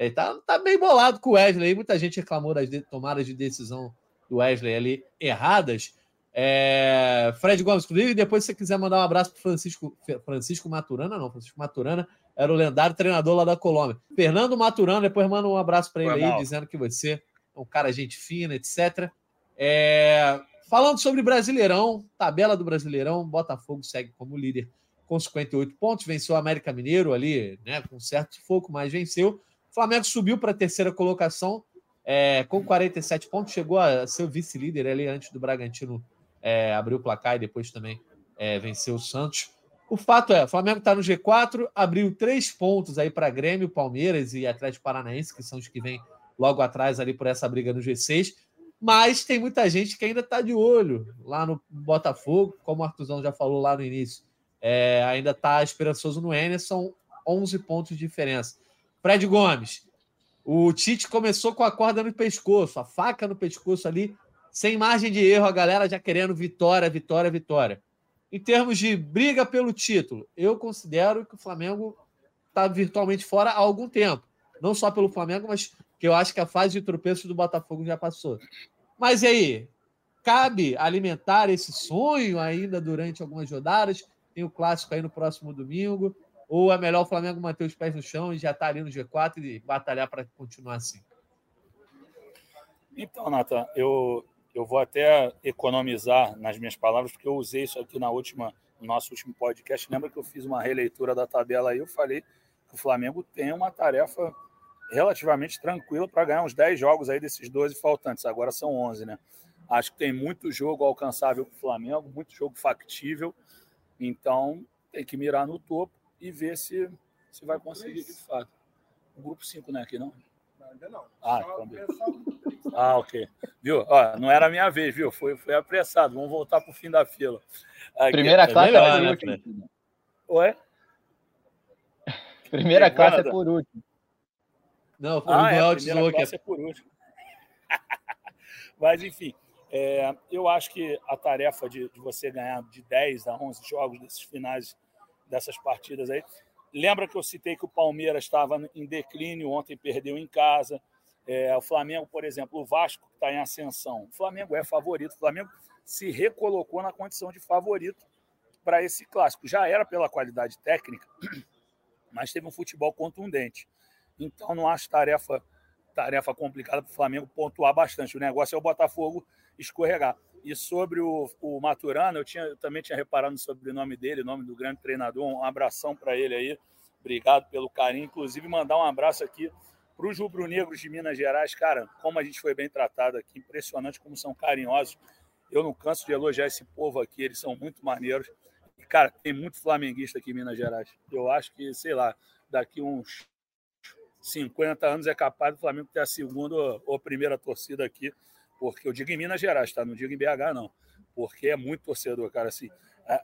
Ele tá, tá bem bolado com o Wesley. Muita gente reclamou das de, tomadas de decisão do Wesley ali erradas. É, Fred Gomes, inclusive, depois se você quiser mandar um abraço para Francisco, Francisco Maturana, não, Francisco Maturana era o lendário treinador lá da Colômbia. Fernando Maturana, depois manda um abraço para ele aí, dizendo que você é um cara gente fina, etc. É, falando sobre Brasileirão, tabela do Brasileirão, Botafogo segue como líder com 58 pontos, venceu o América Mineiro ali, né, com certo sufoco, mas venceu. O Flamengo subiu para a terceira colocação é, com 47 pontos, chegou a ser o vice-líder ali antes do Bragantino é, abriu o placar e depois também é, venceu o Santos. O fato é, o Flamengo está no G4, abriu três pontos aí para Grêmio, Palmeiras e Atlético Paranaense, que são os que vêm logo atrás ali por essa briga no G6. Mas tem muita gente que ainda está de olho lá no Botafogo, como o Artuzão já falou lá no início. É, ainda está esperançoso no Enes, são 11 pontos de diferença. Fred Gomes, o Tite começou com a corda no pescoço, a faca no pescoço ali, sem margem de erro, a galera já querendo vitória, vitória, vitória. Em termos de briga pelo título, eu considero que o Flamengo está virtualmente fora há algum tempo. Não só pelo Flamengo, mas que eu acho que a fase de tropeço do Botafogo já passou. Mas e aí? Cabe alimentar esse sonho ainda durante algumas rodadas? Tem o clássico aí no próximo domingo. Ou é melhor o Flamengo manter os pés no chão e já estar tá ali no G4 e batalhar para continuar assim? Então, Nathan, eu, eu vou até economizar nas minhas palavras, porque eu usei isso aqui na última, no nosso último podcast. Lembra que eu fiz uma releitura da tabela aí? Eu falei que o Flamengo tem uma tarefa relativamente tranquila para ganhar uns 10 jogos aí desses 12 faltantes. Agora são 11, né? Acho que tem muito jogo alcançável para o Flamengo, muito jogo factível. Então, tem que mirar no topo e ver se, se vai conseguir de fato. O grupo 5 não é aqui, não? Ainda não. Ah, então, ah, ok. Viu? Ó, não era a minha vez, viu? Foi, foi apressado. Vamos voltar para o fim da fila. Aqui, Primeira é classe melhor, é por né, último. Ué? Primeira classe é por último. Não, foi ah, é, a primeira classe é por último. Mas, enfim, é, eu acho que a tarefa de, de, você ganhar de 10 a 11 jogos desses finais, dessas partidas aí. Lembra que eu citei que o Palmeiras estava em declínio, ontem perdeu em casa. É, o Flamengo, por exemplo, o Vasco está em ascensão. O Flamengo é favorito. O Flamengo se recolocou na condição de favorito para esse clássico. Já era pela qualidade técnica, mas teve um futebol contundente. Então não acho tarefa tarefa complicada para o Flamengo pontuar bastante. O negócio é o Botafogo escorregar. E sobre o, o Maturano, eu, tinha, eu também tinha reparado no sobrenome dele, o nome do grande treinador. Um abração para ele aí. Obrigado pelo carinho. Inclusive, mandar um abraço aqui para os rubro-negros de Minas Gerais, cara, como a gente foi bem tratado aqui, impressionante como são carinhosos. Eu não canso de elogiar esse povo aqui, eles são muito maneiros. E, cara, tem muito flamenguista aqui em Minas Gerais. Eu acho que, sei lá, daqui uns 50 anos é capaz do Flamengo ter a segunda ou primeira torcida aqui, porque eu digo em Minas Gerais, tá? Não digo em BH, não. Porque é muito torcedor, cara. Assim,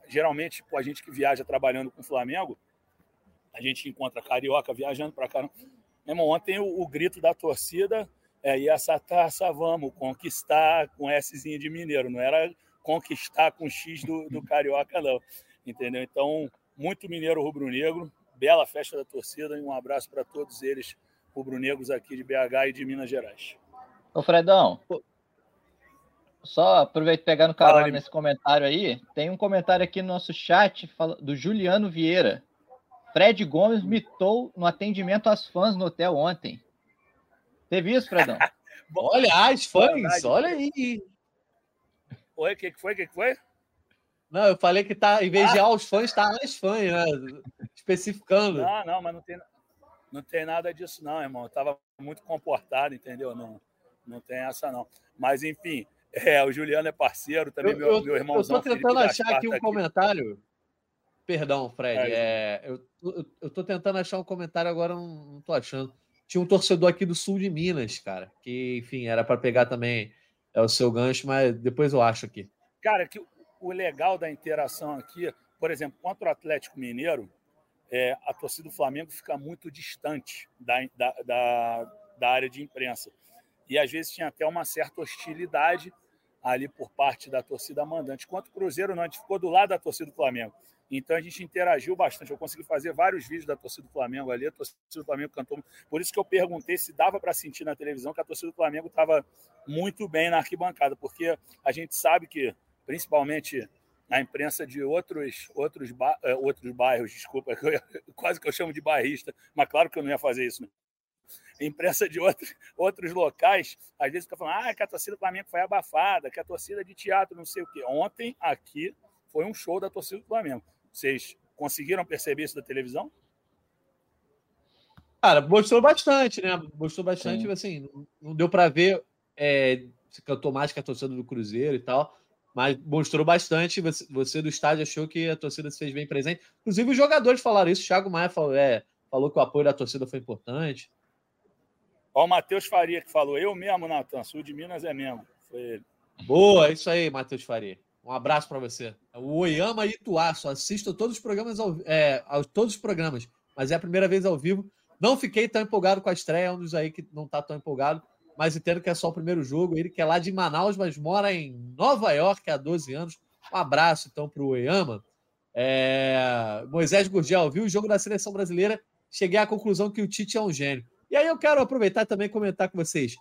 geralmente, a gente que viaja trabalhando com o Flamengo, a gente encontra carioca viajando para caramba. Meu irmão, ontem o, o grito da torcida é, e essa taça vamos conquistar com Szinho de mineiro, não era conquistar com X do, do carioca, não. Entendeu? Então, muito mineiro rubro-negro, bela festa da torcida e um abraço para todos eles, rubro-negros aqui de BH e de Minas Gerais. Ô, Fredão, só aproveito pegar no carona nesse comentário aí. Tem um comentário aqui no nosso chat do Juliano Vieira. Fred Gomes mitou no atendimento às fãs no hotel ontem. Teve isso, Fredão? olha, as fãs, olha aí. Oi, o que, que foi? O que, que foi? Não, eu falei que tá, em vez de ah. aos fãs, tá as fãs, né? Especificando. Não, não, mas não tem, não tem nada disso, não, irmão. Eu tava muito comportado, entendeu? Não, não tem essa, não. Mas, enfim, é, o Juliano é parceiro, também eu, meu, meu irmãozão. Eu tô tentando achar aqui um aqui. comentário Perdão, Fred. É, eu, eu, tô tentando achar um comentário agora, não, tô achando. Tinha um torcedor aqui do sul de Minas, cara, que, enfim, era para pegar também é, o seu gancho, mas depois eu acho aqui. Cara, que o legal da interação aqui, por exemplo, contra o Atlético Mineiro, é, a torcida do Flamengo fica muito distante da, da, da, da área de imprensa. E às vezes tinha até uma certa hostilidade ali por parte da torcida mandante. Quanto o Cruzeiro não, a gente ficou do lado da torcida do Flamengo. Então a gente interagiu bastante. Eu consegui fazer vários vídeos da torcida do Flamengo ali. A torcida do Flamengo cantou. Por isso que eu perguntei se dava para sentir na televisão que a torcida do Flamengo estava muito bem na arquibancada, porque a gente sabe que, principalmente na imprensa de outros, outros, eh, outros bairros, desculpa, quase que eu chamo de bairrista, mas claro que eu não ia fazer isso. Né? Imprensa de outros, outros locais, às vezes fica falando ah, que a torcida do Flamengo foi abafada, que a torcida de teatro não sei o quê. Ontem, aqui, foi um show da torcida do Flamengo. Vocês conseguiram perceber isso da televisão? Cara, mostrou bastante, né? Mostrou bastante, Sim. assim, não deu para ver é, se cantou mais que a torcida do Cruzeiro e tal, mas mostrou bastante. Você, você, do estádio achou que a torcida se fez bem presente. Inclusive, os jogadores falaram isso. O Thiago Maia falou, é, falou que o apoio da torcida foi importante. Ó, o Matheus Faria que falou, eu mesmo, Natan, sul de Minas é mesmo. Foi ele. Boa, é isso aí, Matheus Faria. Um abraço para você. O Oyama Ituá, só assisto todos os programas, ao, é, todos os programas, mas é a primeira vez ao vivo. Não fiquei tão empolgado com a estreia, é um dos aí que não está tão empolgado, mas entendo que é só o primeiro jogo. Ele que é lá de Manaus, mas mora em Nova York há 12 anos. Um abraço então para o Oyama. É... Moisés Gurgel, viu o jogo da seleção brasileira? Cheguei à conclusão que o Tite é um gênio. E aí eu quero aproveitar e também comentar com vocês.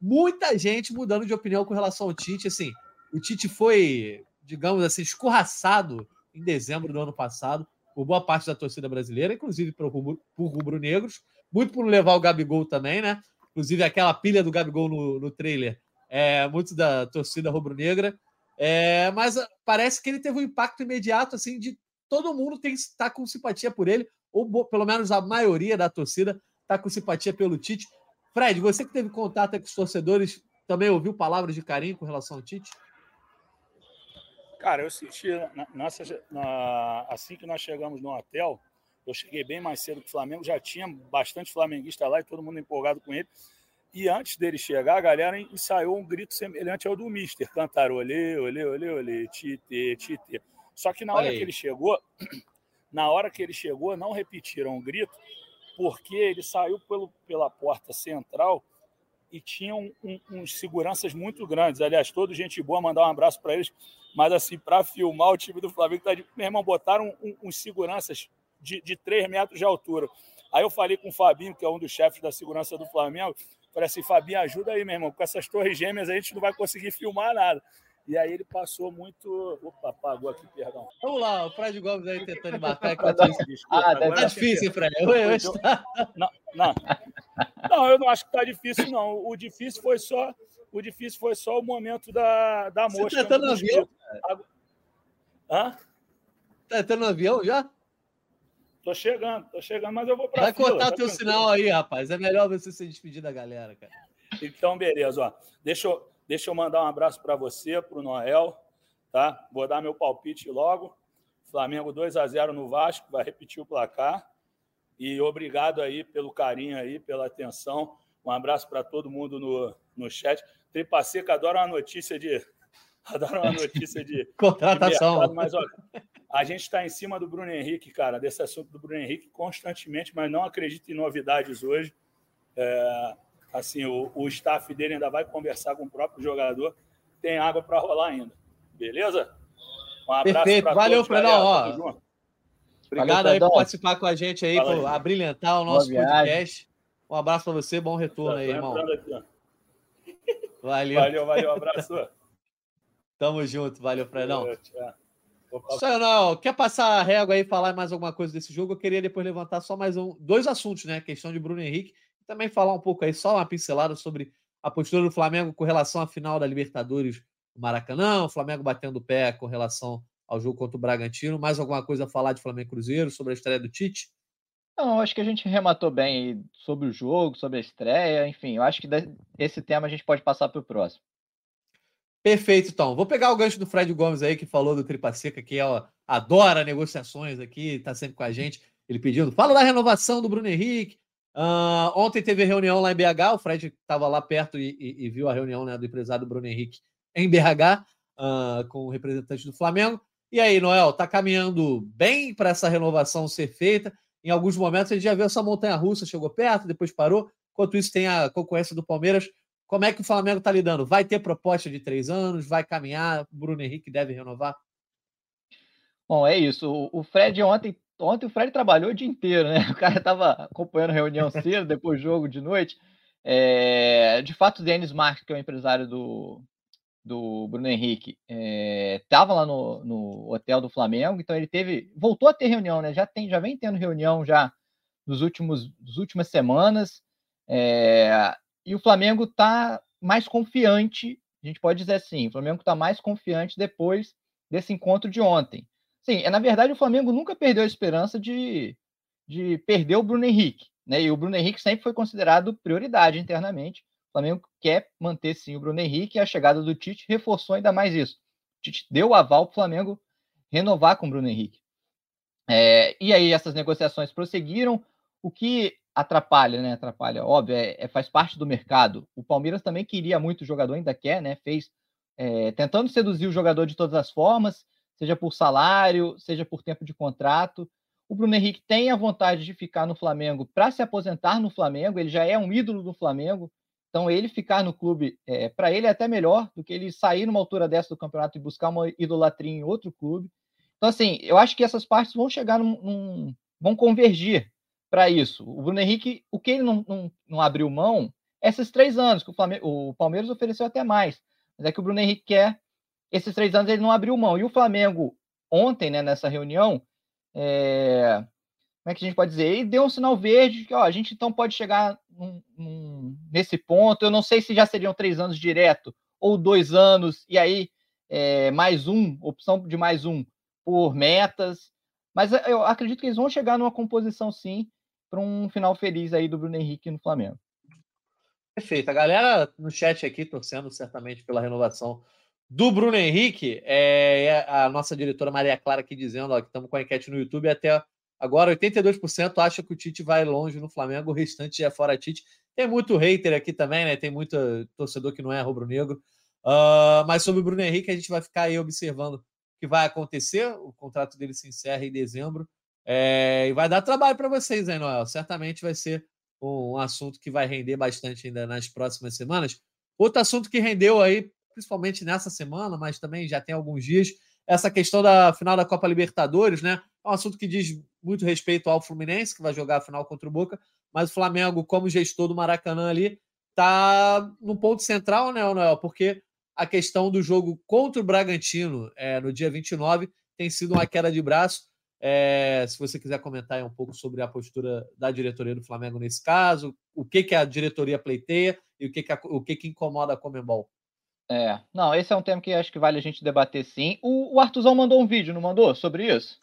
Muita gente mudando de opinião com relação ao Tite. Assim, o Tite foi, digamos assim, escorraçado em dezembro do ano passado por boa parte da torcida brasileira, inclusive por, por rubro-negros, muito por levar o Gabigol também, né? Inclusive aquela pilha do Gabigol no, no trailer, é, muito da torcida rubro-negra. É, mas parece que ele teve um impacto imediato, assim, de todo mundo tem que estar com simpatia por ele, ou pelo menos a maioria da torcida está com simpatia pelo Tite. Fred, você que teve contato com os torcedores, também ouviu palavras de carinho com relação ao Tite? Cara, eu senti, na, nossa, na, assim que nós chegamos no hotel, eu cheguei bem mais cedo que o Flamengo, já tinha bastante flamenguista lá e todo mundo empolgado com ele. E antes dele chegar, a galera ensaiou um grito semelhante ao do Mister. Cantaram olê, olê, olê, olê, tite, tite. Só que na hora que ele chegou, na hora que ele chegou, não repetiram o grito, porque ele saiu pelo, pela porta central e tinha um, um, uns seguranças muito grandes. Aliás, todo gente boa, mandar um abraço para eles. Mas, assim, para filmar o time do Flamengo, tá de... meu irmão, botaram um, uns seguranças de, de 3 metros de altura. Aí eu falei com o Fabinho, que é um dos chefes da segurança do Flamengo. Falei assim, Fabinho, ajuda aí, meu irmão. Com essas torres gêmeas a gente não vai conseguir filmar nada. E aí ele passou muito. Opa, apagou aqui, perdão. Vamos lá, o Fred Gomes aí tentando marcar. ah, deve tá difícil, Fred. Hoje tá... Não, não. não, eu não acho que tá difícil, não. O difícil foi só. O difícil foi só o momento da, da mosca. Você tá no avião? Hã? Tá entrando no avião já? Tô chegando, tô chegando, mas eu vou para Vai fila, cortar tá teu tranquilo. sinal aí, rapaz. É melhor você se despedir da galera, cara. Então, beleza, ó. Deixa eu, Deixa eu mandar um abraço para você, para o Noel, tá? Vou dar meu palpite logo. Flamengo 2 a 0 no Vasco, vai repetir o placar. E obrigado aí pelo carinho aí, pela atenção. Um abraço para todo mundo no, no chat. Tripa Seca adora uma notícia de adora uma notícia de contratação. De mercado, mas olha, a gente está em cima do Bruno Henrique, cara, desse assunto do Bruno Henrique constantemente, mas não acredito em novidades hoje. É, assim, o, o staff dele ainda vai conversar com o próprio jogador. Tem água para rolar ainda. Beleza? Um abraço Perfeito. Valeu, Fredão. Obrigado aí por participar com a gente aí, Fala por aí. abrilhantar o nosso podcast. Um abraço para você, bom retorno aí, irmão. valeu. Valeu, valeu, um abraço. Tamo junto, valeu, Fredão. Senhor, quer passar a régua aí e falar mais alguma coisa desse jogo? Eu queria depois levantar só mais um, dois assuntos, né? A questão de Bruno Henrique também falar um pouco aí, só uma pincelada sobre a postura do Flamengo com relação à final da Libertadores do Maracanã, o Flamengo batendo o pé com relação ao jogo contra o Bragantino. Mais alguma coisa a falar de Flamengo Cruzeiro, sobre a estreia do Tite? Não, acho que a gente rematou bem sobre o jogo, sobre a estreia, enfim, eu acho que esse tema a gente pode passar para o próximo. Perfeito, então. Vou pegar o gancho do Fred Gomes aí, que falou do Tripa Seca, que ó, adora negociações aqui, está sempre com a gente. Ele pedindo, fala da renovação do Bruno Henrique, Uh, ontem teve reunião lá em BH, o Fred estava lá perto e, e, e, viu a reunião né, do empresário Bruno Henrique em BH. uh, com o representante do Flamengo. E aí, Noel, está caminhando bem para essa renovação ser feita? Em alguns momentos a gente já viu essa montanha russa, chegou perto, depois parou. Enquanto isso, tem a concorrência do Palmeiras. Como é que o Flamengo está lidando? Vai ter proposta de três anos? Vai caminhar? Bruno Henrique deve renovar? Bom, é isso. O Fred ontem, ontem o Fred trabalhou o dia inteiro, né? O cara estava acompanhando reunião cedo, depois jogo de noite. É, de fato, o Denis Marques, que é o empresário do, do Bruno Henrique, estava é, lá no, no hotel do Flamengo, então ele teve, voltou a ter reunião, né? Já tem, já vem tendo reunião já nos últimos, das últimas semanas. É, e o Flamengo está mais confiante, a gente pode dizer assim, o Flamengo está mais confiante depois desse encontro de ontem. Sim, é, na verdade o Flamengo nunca perdeu a esperança de, de perder o Bruno Henrique. Né? E o Bruno Henrique sempre foi considerado prioridade internamente. O Flamengo quer manter sim o Bruno Henrique e a chegada do Tite reforçou ainda mais isso. O Tite deu o aval para o Flamengo renovar com o Bruno Henrique. É, e aí essas negociações prosseguiram, o que atrapalha, né? Atrapalha, óbvio, é, é, faz parte do mercado. O Palmeiras também queria muito o jogador, ainda quer, né? Fez é, tentando seduzir o jogador de todas as formas, seja por salário, seja por tempo de contrato. O Bruno Henrique tem a vontade de ficar no Flamengo para se aposentar no Flamengo, ele já é um ídolo do Flamengo, então ele ficar no clube, é, para ele é até melhor do que ele sair numa altura dessa do campeonato e buscar uma idolatria em outro clube. Então, assim, eu acho que essas partes vão chegar num. num vão convergir para isso. O Bruno Henrique, o que ele não, não, não abriu mão, esses três anos, que o, Flamengo, o Palmeiras ofereceu até mais, mas é que o Bruno Henrique quer, esses três anos ele não abriu mão. E o Flamengo, ontem, né, nessa reunião, é, como é que a gente pode dizer? Ele deu um sinal verde que ó, a gente então pode chegar num, num, nesse ponto. Eu não sei se já seriam três anos direto ou dois anos, e aí é, mais um, opção de mais um por metas. Mas eu acredito que eles vão chegar numa composição sim para um final feliz aí do Bruno Henrique no Flamengo. Perfeito. A galera no chat aqui torcendo certamente pela renovação do Bruno Henrique. É a nossa diretora Maria Clara aqui dizendo ó, que estamos com a enquete no YouTube até Agora, 82% acha que o Tite vai longe no Flamengo, o restante é fora Tite. Tem muito hater aqui também, né? Tem muito torcedor que não é rubro-negro. Uh, mas sobre o Bruno Henrique, a gente vai ficar aí observando o que vai acontecer. O contrato dele se encerra em dezembro. É, e vai dar trabalho para vocês, hein, Noel? Certamente vai ser um assunto que vai render bastante ainda nas próximas semanas. Outro assunto que rendeu aí, principalmente nessa semana, mas também já tem alguns dias, essa questão da final da Copa Libertadores, né? É um assunto que diz muito respeito ao Fluminense, que vai jogar a final contra o Boca, mas o Flamengo, como gestor do Maracanã ali, tá no ponto central, né, Noel? Porque a questão do jogo contra o Bragantino é, no dia 29 tem sido uma queda de braço. É, se você quiser comentar um pouco sobre a postura da diretoria do Flamengo nesse caso, o que, que a diretoria pleiteia e o que, que, a, o que, que incomoda a Comembol. É, não, esse é um tema que acho que vale a gente debater sim. O, o Artuzão mandou um vídeo, não mandou? Sobre isso?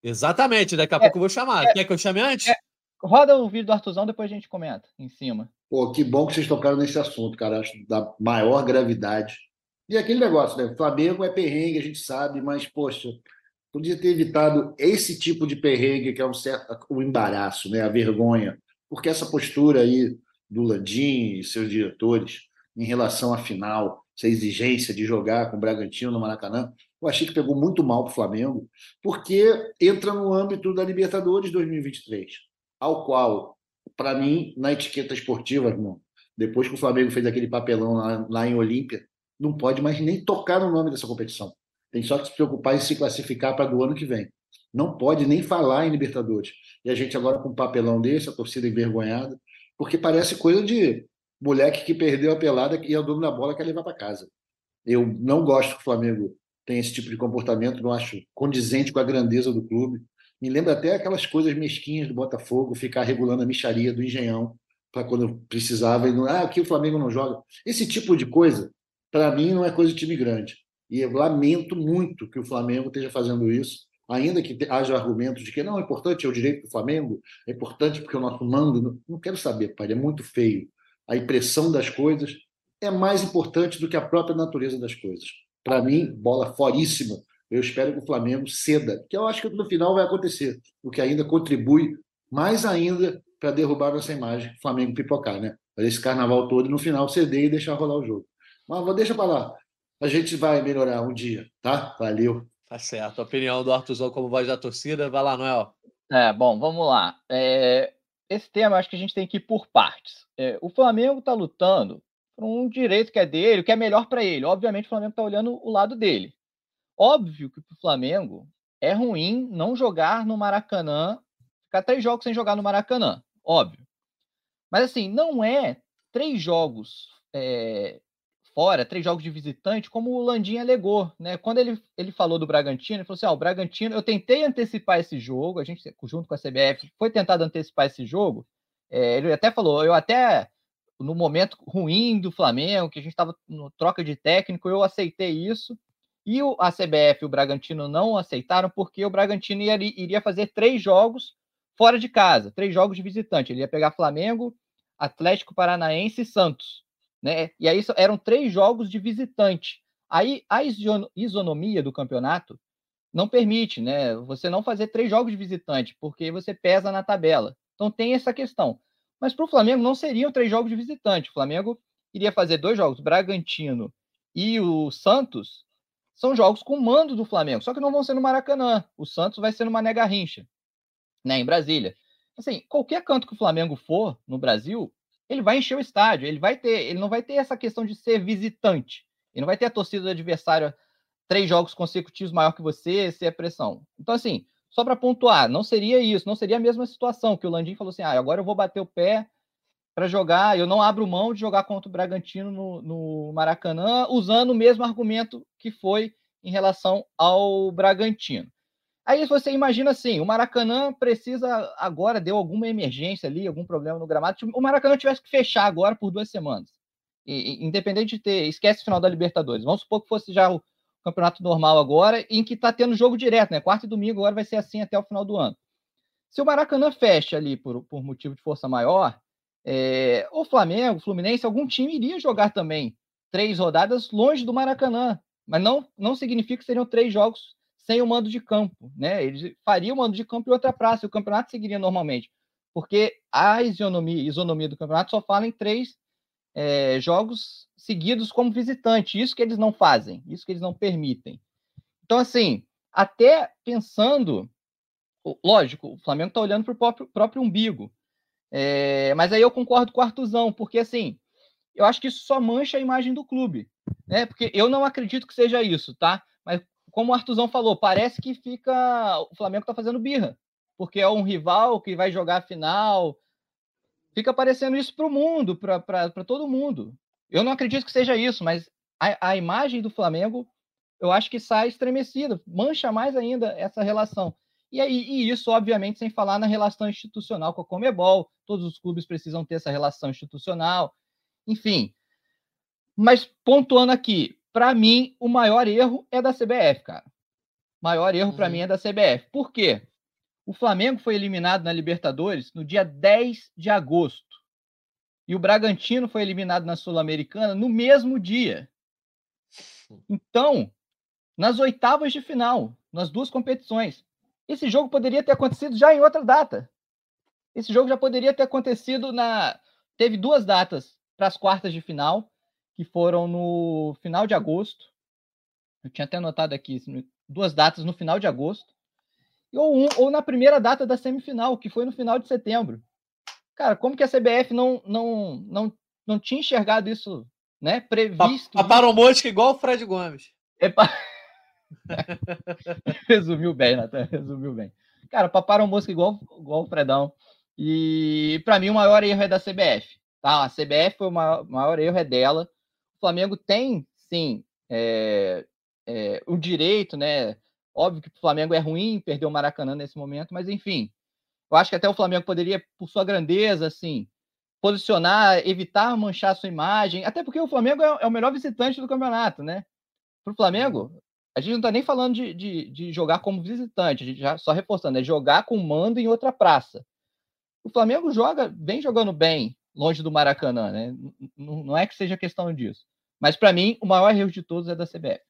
Exatamente, daqui a é, pouco eu vou chamar. É, Quer que eu chame antes? É, roda o vídeo do Artuzão, depois a gente comenta em cima. Pô, que bom que vocês tocaram nesse assunto, cara. Acho da maior gravidade. E aquele negócio, né? Flamengo é perrengue, a gente sabe, mas, poxa, podia ter evitado esse tipo de perrengue, que é um certo o embaraço, né? a vergonha. Porque essa postura aí do Landim e seus diretores em relação à final, essa exigência de jogar com o Bragantino no Maracanã, eu achei que pegou muito mal para o Flamengo, porque entra no âmbito da Libertadores 2023, ao qual, para mim, na etiqueta esportiva, irmão, depois que o Flamengo fez aquele papelão lá, lá em Olímpia, não pode mais nem tocar no nome dessa competição. Tem só que se preocupar em se classificar para do ano que vem. Não pode nem falar em Libertadores. E a gente agora com um papelão desse, a torcida envergonhada, porque parece coisa de moleque que perdeu a pelada e dono da bola quer levar para casa. Eu não gosto que o Flamengo tem esse tipo de comportamento, não acho condizente com a grandeza do clube. Me lembra até aquelas coisas mesquinhas do Botafogo, ficar regulando a micharia do Engenhão para quando precisava e não, ah, aqui o Flamengo não joga. Esse tipo de coisa, para mim, não é coisa de time grande. E eu lamento muito que o Flamengo esteja fazendo isso, ainda que haja argumentos de que não, é importante, é o direito do Flamengo, é importante porque o nosso mando. Não quero saber, pai, é muito feio. A impressão das coisas é mais importante do que a própria natureza das coisas. Para mim, bola foríssima. Eu espero que o Flamengo ceda, que eu acho que no final vai acontecer, o que ainda contribui mais ainda para derrubar nossa imagem, Flamengo pipocar, né? Fazer esse carnaval todo e no final ceder e deixar rolar o jogo. Mas deixa para lá. A gente vai melhorar um dia, tá? Valeu. Tá certo. A opinião do Artuzão como voz da torcida. Vai lá, Noel. É, bom, vamos lá. É, esse tema acho que a gente tem que ir por partes. É, o Flamengo está lutando por um direito que é dele, que é melhor para ele. Obviamente, o Flamengo está olhando o lado dele. Óbvio que para o Flamengo é ruim não jogar no Maracanã, ficar três jogos sem jogar no Maracanã, óbvio. Mas assim, não é três jogos é, fora, três jogos de visitante, como o Landim alegou, né? Quando ele, ele falou do Bragantino, ele falou assim: ah, o Bragantino, eu tentei antecipar esse jogo, a gente, junto com a CBF, foi tentado antecipar esse jogo. É, ele até falou, eu até, no momento ruim do Flamengo, que a gente estava no troca de técnico, eu aceitei isso. E o, a CBF e o Bragantino não aceitaram, porque o Bragantino ia, iria fazer três jogos fora de casa, três jogos de visitante. Ele ia pegar Flamengo, Atlético Paranaense e Santos né? E aí eram três jogos de visitante. Aí a isonomia do campeonato não permite, né? Você não fazer três jogos de visitante, porque você pesa na tabela. Então tem essa questão. Mas para o Flamengo não seriam três jogos de visitante. O Flamengo iria fazer dois jogos, Bragantino e o Santos, são jogos com mando do Flamengo, só que não vão ser no Maracanã. O Santos vai ser no Mané Garrincha, né, em Brasília. Assim, qualquer canto que o Flamengo for no Brasil, ele vai encher o estádio, ele vai ter, ele não vai ter essa questão de ser visitante. Ele não vai ter a torcida do adversário três jogos consecutivos maior que você, ser a pressão. Então, assim, só para pontuar, não seria isso, não seria a mesma situação que o Landim falou assim: ah, agora eu vou bater o pé para jogar, eu não abro mão de jogar contra o Bragantino no, no Maracanã, usando o mesmo argumento que foi em relação ao Bragantino. Aí você imagina assim, o Maracanã precisa agora, deu alguma emergência ali, algum problema no gramado, o Maracanã tivesse que fechar agora por duas semanas. E, independente de ter, esquece o final da Libertadores. Vamos supor que fosse já o campeonato normal agora, em que está tendo jogo direto, né? Quarta e domingo agora vai ser assim até o final do ano. Se o Maracanã fecha ali por, por motivo de força maior, é, o Flamengo, o Fluminense, algum time iria jogar também três rodadas longe do Maracanã. Mas não, não significa que seriam três jogos sem o mando de campo, né? Eles fariam o mando de campo em outra praça, e o campeonato seguiria normalmente, porque a isonomia, isonomia do campeonato só fala em três é, jogos seguidos como visitante, isso que eles não fazem, isso que eles não permitem. Então, assim, até pensando, lógico, o Flamengo está olhando para o próprio, próprio umbigo, é, mas aí eu concordo com o Artuzão, porque assim, eu acho que isso só mancha a imagem do clube, né? Porque eu não acredito que seja isso, tá? Mas como o Artuzão falou, parece que fica. O Flamengo está fazendo birra, porque é um rival que vai jogar a final. Fica parecendo isso para o mundo, para todo mundo. Eu não acredito que seja isso, mas a, a imagem do Flamengo, eu acho que sai estremecida, mancha mais ainda essa relação. E, aí, e isso, obviamente, sem falar na relação institucional com a Comebol. Todos os clubes precisam ter essa relação institucional. Enfim. Mas pontuando aqui, para mim, o maior erro é da CBF, cara. O maior erro uhum. para mim é da CBF. Por quê? O Flamengo foi eliminado na Libertadores no dia 10 de agosto. E o Bragantino foi eliminado na Sul-Americana no mesmo dia. Então, nas oitavas de final, nas duas competições, esse jogo poderia ter acontecido já em outra data. Esse jogo já poderia ter acontecido na. Teve duas datas para as quartas de final que foram no final de agosto. Eu tinha até anotado aqui duas datas no final de agosto. Ou, um, ou na primeira data da semifinal, que foi no final de setembro. Cara, como que a CBF não, não, não, não tinha enxergado isso, né? Previsto. Paparam mosca igual o Fred Gomes. Epa. resumiu bem, Natan, resumiu bem. Cara, paparam mosca igual, igual o Fredão. E para mim o maior erro é da CBF. Tá? A CBF foi o maior, maior erro é dela. Flamengo tem, sim, é, é, o direito, né? Óbvio que o Flamengo é ruim perder o Maracanã nesse momento, mas enfim, eu acho que até o Flamengo poderia, por sua grandeza, assim, posicionar, evitar manchar sua imagem, até porque o Flamengo é, é o melhor visitante do campeonato, né? Para o Flamengo, a gente não está nem falando de, de, de, jogar como visitante, a gente já só reforçando, é jogar com mando em outra praça. O Flamengo joga, vem jogando bem longe do Maracanã, né? Não, não é que seja questão disso. Mas para mim, o maior erro de todos é da CBF.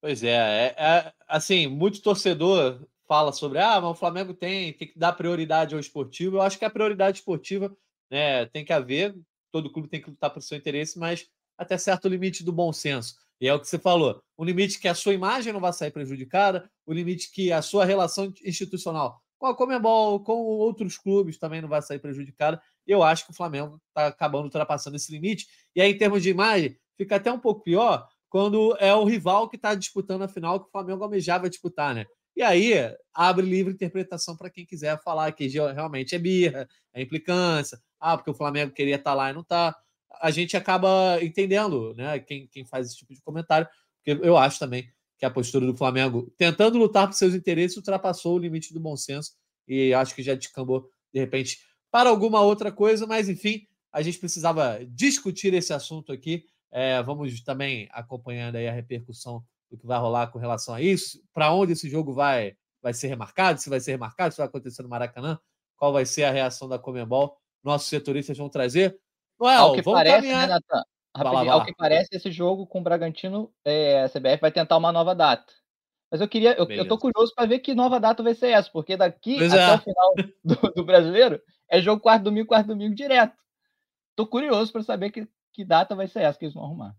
Pois é, é, é, assim, muito torcedor fala sobre ah, mas o Flamengo tem, tem que dar prioridade ao esportivo. Eu acho que a prioridade esportiva né, tem que haver, todo clube tem que lutar por seu interesse, mas até certo limite do bom senso. E é o que você falou. O limite que a sua imagem não vai sair prejudicada, o limite que a sua relação institucional com a Comebol, com outros clubes também não vai sair prejudicada. Eu acho que o Flamengo está acabando ultrapassando esse limite. E aí, em termos de imagem, fica até um pouco pior quando é o rival que está disputando a final que o Flamengo almejava disputar, né? E aí abre livre interpretação para quem quiser falar que realmente é birra, é implicância, ah, porque o Flamengo queria estar tá lá e não está. A gente acaba entendendo, né? Quem, quem faz esse tipo de comentário, porque eu acho também que a postura do Flamengo, tentando lutar por seus interesses, ultrapassou o limite do bom senso e acho que já descambou, de repente, para alguma outra coisa, mas enfim, a gente precisava discutir esse assunto aqui. É, vamos também acompanhando aí a repercussão do que vai rolar com relação a isso, para onde esse jogo vai, vai ser remarcado, se vai ser remarcado, se vai acontecer no Maracanã, qual vai ser a reação da Comembol. Nossos setoristas vão trazer. Noel, ao que vamos parece, caminhar... né, Nathan? Rapidinho, ao que parece, esse jogo com o Bragantino, é, a CBF vai tentar uma nova data. Mas eu queria, eu, eu tô curioso para ver que nova data vai ser essa, porque daqui pois até é. o final do, do, brasileiro é jogo quarto domingo, quarto domingo direto. Tô curioso para saber que, que data vai ser essa que eles vão arrumar.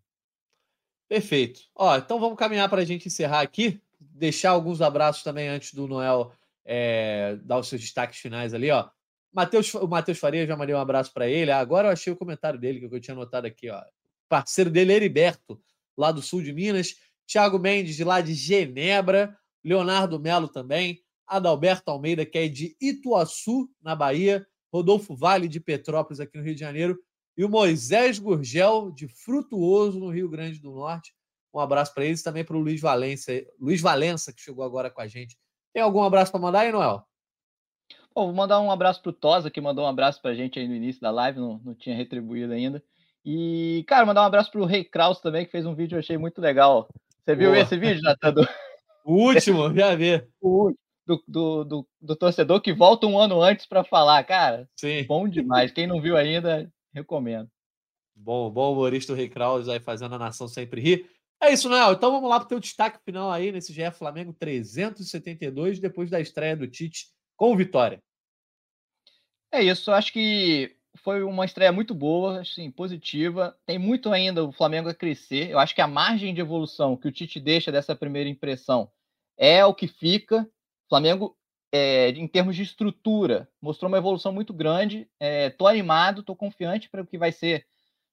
Perfeito. Ó, então vamos caminhar para a gente encerrar aqui. Deixar alguns abraços também antes do Noel é, dar os seus destaques finais ali, ó. Mateus, o Matheus Faria já mandei um abraço para ele. Agora eu achei o comentário dele que eu tinha anotado aqui, ó. parceiro dele, Heriberto, lá do sul de Minas. Thiago Mendes, de lá de Genebra. Leonardo Melo também. Adalberto Almeida, que é de Ituaçu, na Bahia. Rodolfo Vale, de Petrópolis, aqui no Rio de Janeiro e o Moisés Gurgel, de Frutuoso, no Rio Grande do Norte. Um abraço para eles também para o Luiz Valença, Luiz Valença, que chegou agora com a gente. Tem algum abraço para mandar aí, Noel? Bom, vou mandar um abraço para o Tosa, que mandou um abraço para a gente aí no início da live, não, não tinha retribuído ainda. E, cara, mandar um abraço para o Rei Kraus também, que fez um vídeo, eu achei muito legal. Você viu Boa. esse vídeo, Natan? O último, já vi. O do, do, do, do, torcedor que volta um ano antes para falar, cara. Sim. Bom demais. Quem não viu ainda, Recomendo. Bom, bom humorista o Rei Kraus aí fazendo a nação sempre rir. É isso, Noel. Então vamos lá para o teu destaque final aí nesse GE Flamengo 372, depois da estreia do Tite com vitória. É isso, acho que foi uma estreia muito boa, assim, positiva. Tem muito ainda o Flamengo a crescer. Eu acho que a margem de evolução que o Tite deixa dessa primeira impressão é o que fica. O Flamengo é, em termos de estrutura, mostrou uma evolução muito grande. Estou é, animado, estou confiante para o que vai ser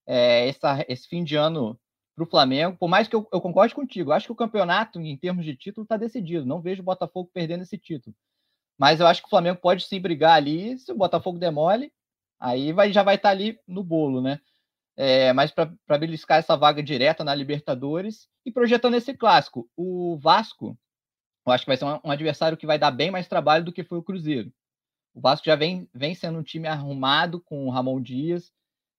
é, essa, esse fim de ano para o Flamengo. Por mais que eu, eu, concorde contigo, acho que o campeonato, em termos de título, está decidido. Não vejo o Botafogo perdendo esse título. Mas eu acho que o Flamengo pode sim brigar ali. Se o Botafogo demole, aí vai, já vai estar tá ali no bolo, né? É, mas para beliscar essa vaga direta na Libertadores e projetando esse clássico, o Vasco eu acho que vai ser um, adversário que vai dar bem mais trabalho do que foi o Cruzeiro. O Vasco já vem, vem sendo um time arrumado com o Ramon Dias,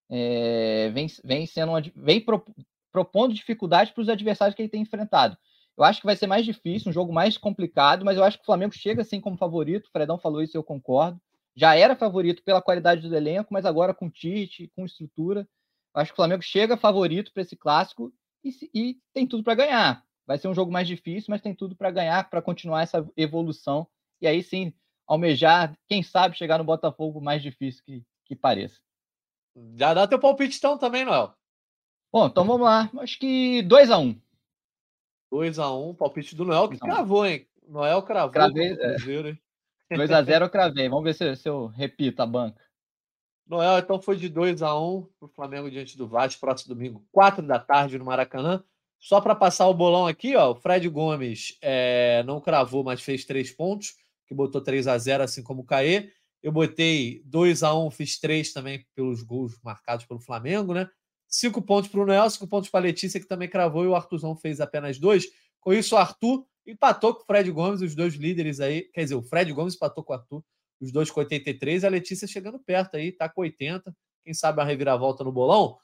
é, vem, vem, sendo vem pro, propondo dificuldade para os adversários que ele tem enfrentado. Eu acho que vai ser mais difícil, um jogo mais complicado, mas eu acho que o Flamengo chega assim como favorito. O Fredão falou isso, eu concordo. Já era favorito pela qualidade do elenco, mas agora com Tite, com estrutura, eu acho que o Flamengo chega favorito para esse clássico e, e tem tudo para ganhar. Vai ser um jogo mais difícil, mas tem tudo para ganhar, para continuar essa evolução. E aí sim, almejar, quem sabe, chegar no Botafogo mais difícil que, que pareça. Já dá teu palpite então também, Noel. Bom, então vamos lá. Acho que 2x1. Um. 2x1, um, palpite do Noel, que cravou, hein? Noel cravou. Cravei, é. 2x0 eu cravei. Vamos ver se, se eu repito a banca. Noel, então foi de 2x1 um para o Flamengo diante do Vasco, próximo domingo, 4 da tarde no Maracanã. Só para passar o bolão aqui, ó, o Fred Gomes é, não cravou, mas fez três pontos, que botou 3 a 0 assim como o Caê. Eu botei 2 a 1 fiz três também pelos gols marcados pelo Flamengo, né? Cinco pontos para o Noel, cinco pontos para a Letícia, que também cravou, e o Arthurzão fez apenas dois. Com isso, o Arthur empatou com o Fred Gomes, os dois líderes aí. Quer dizer, o Fred Gomes empatou com o Arthur, os dois com 83, a Letícia chegando perto aí, tá com 80. Quem sabe a reviravolta no bolão.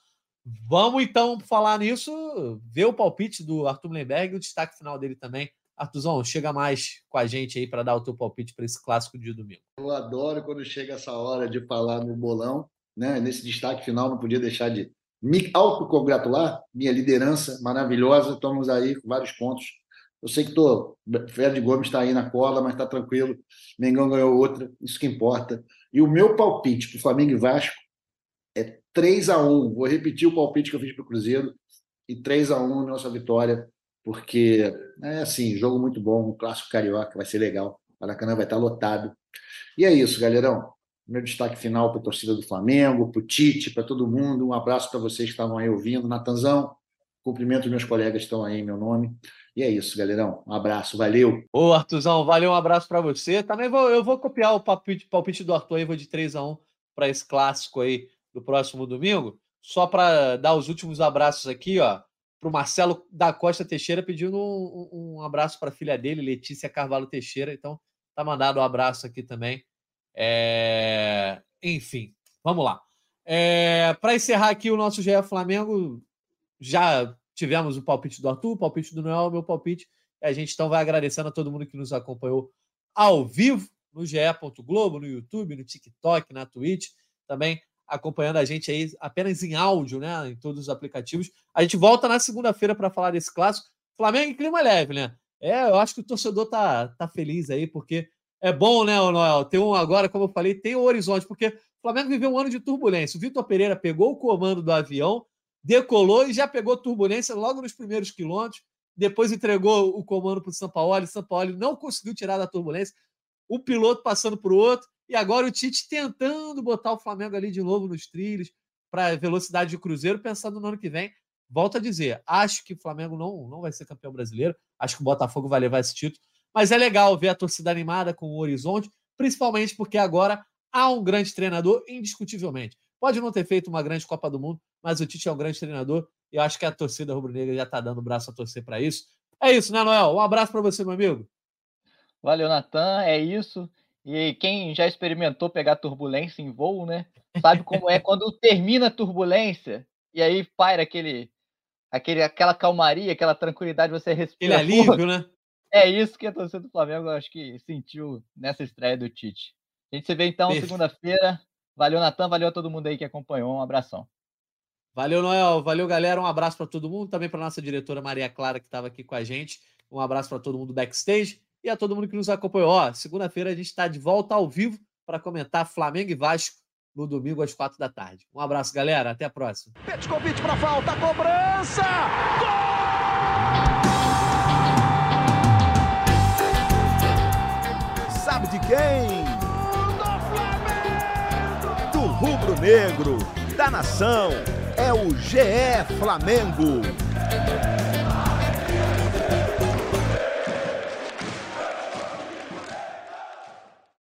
Vamos então falar nisso, ver o palpite do Arthur Lemberg e o destaque final dele também. Arthurzão, chega mais com a gente aí para dar o teu palpite para esse clássico de domingo. Eu adoro quando chega essa hora de falar no bolão, né? Nesse destaque final, não podia deixar de me autocongratular, minha liderança maravilhosa. Estamos aí com vários pontos. Eu sei que tô, Fred Gomes está aí na cola, mas está tranquilo. Mengão ganhou outra, isso que importa. E o meu palpite para o Flamengo e Vasco 3 a 1 Vou repetir o palpite que eu fiz para o Cruzeiro. e 3 a 1 nossa vitória, porque é assim, jogo muito bom, um clássico carioca, vai ser legal. O Maracanã vai estar lotado. E é isso, galerão. Meu destaque final para a torcida do Flamengo, para o Tite, para todo mundo. Um abraço para vocês que estavam aí ouvindo. Natanzão, cumprimento meus colegas que estão aí em meu nome. E é isso, galerão. Um abraço, valeu. Ô, Artuzão, valeu, um abraço para você. Também vou, eu vou copiar o palpite, palpite do Arthur aí, vou de 3 a 1 para esse clássico aí do próximo domingo. Só para dar os últimos abraços aqui, ó, para o Marcelo da Costa Teixeira pedindo um, um abraço para a filha dele, Letícia Carvalho Teixeira. Então, tá mandado um abraço aqui também. É... Enfim, vamos lá. É... Para encerrar aqui o nosso GE Flamengo, já tivemos o palpite do Arthur, o palpite do Noel, meu palpite. A gente então vai agradecendo a todo mundo que nos acompanhou ao vivo no GE. Globo, no YouTube, no TikTok, na Twitch, também acompanhando a gente aí apenas em áudio, né? Em todos os aplicativos. A gente volta na segunda-feira para falar desse clássico. Flamengo em clima leve, né? É, eu acho que o torcedor tá, tá feliz aí, porque é bom, né, Noel? Tem um agora, como eu falei, tem o um horizonte, porque o Flamengo viveu um ano de turbulência. O Vitor Pereira pegou o comando do avião, decolou e já pegou turbulência logo nos primeiros quilômetros. Depois entregou o comando para o São Paulo. São Paulo não conseguiu tirar da turbulência. O piloto passando para o outro. E agora o Tite tentando botar o Flamengo ali de novo nos trilhos para velocidade de cruzeiro, pensando no ano que vem. Volto a dizer, acho que o Flamengo não, não vai ser campeão brasileiro. Acho que o Botafogo vai levar esse título. Mas é legal ver a torcida animada com o horizonte, principalmente porque agora há um grande treinador, indiscutivelmente. Pode não ter feito uma grande Copa do Mundo, mas o Tite é um grande treinador e eu acho que a torcida rubro-negra já está dando o braço a torcer para isso. É isso, né, Noel? Um abraço para você, meu amigo. Valeu, Natan. É isso. E quem já experimentou pegar turbulência em voo, né? Sabe como é quando termina a turbulência e aí paira aquele, aquele, aquela calmaria, aquela tranquilidade, você respira. Aquele alívio, né? É isso que a torcida do Flamengo, acho que sentiu nessa estreia do Tite. A gente se vê então segunda-feira. Valeu, Natan. Valeu a todo mundo aí que acompanhou. Um abração. Valeu, Noel. Valeu, galera. Um abraço para todo mundo. Também para nossa diretora Maria Clara, que estava aqui com a gente. Um abraço para todo mundo backstage e a todo mundo que nos acompanhou. Segunda-feira a gente está de volta ao vivo para comentar Flamengo e Vasco no domingo às quatro da tarde. Um abraço, galera. Até a próxima. convite para falta, cobrança! Gol! Sabe de quem? Do Flamengo! Do rubro-negro, da nação. É o GE Flamengo.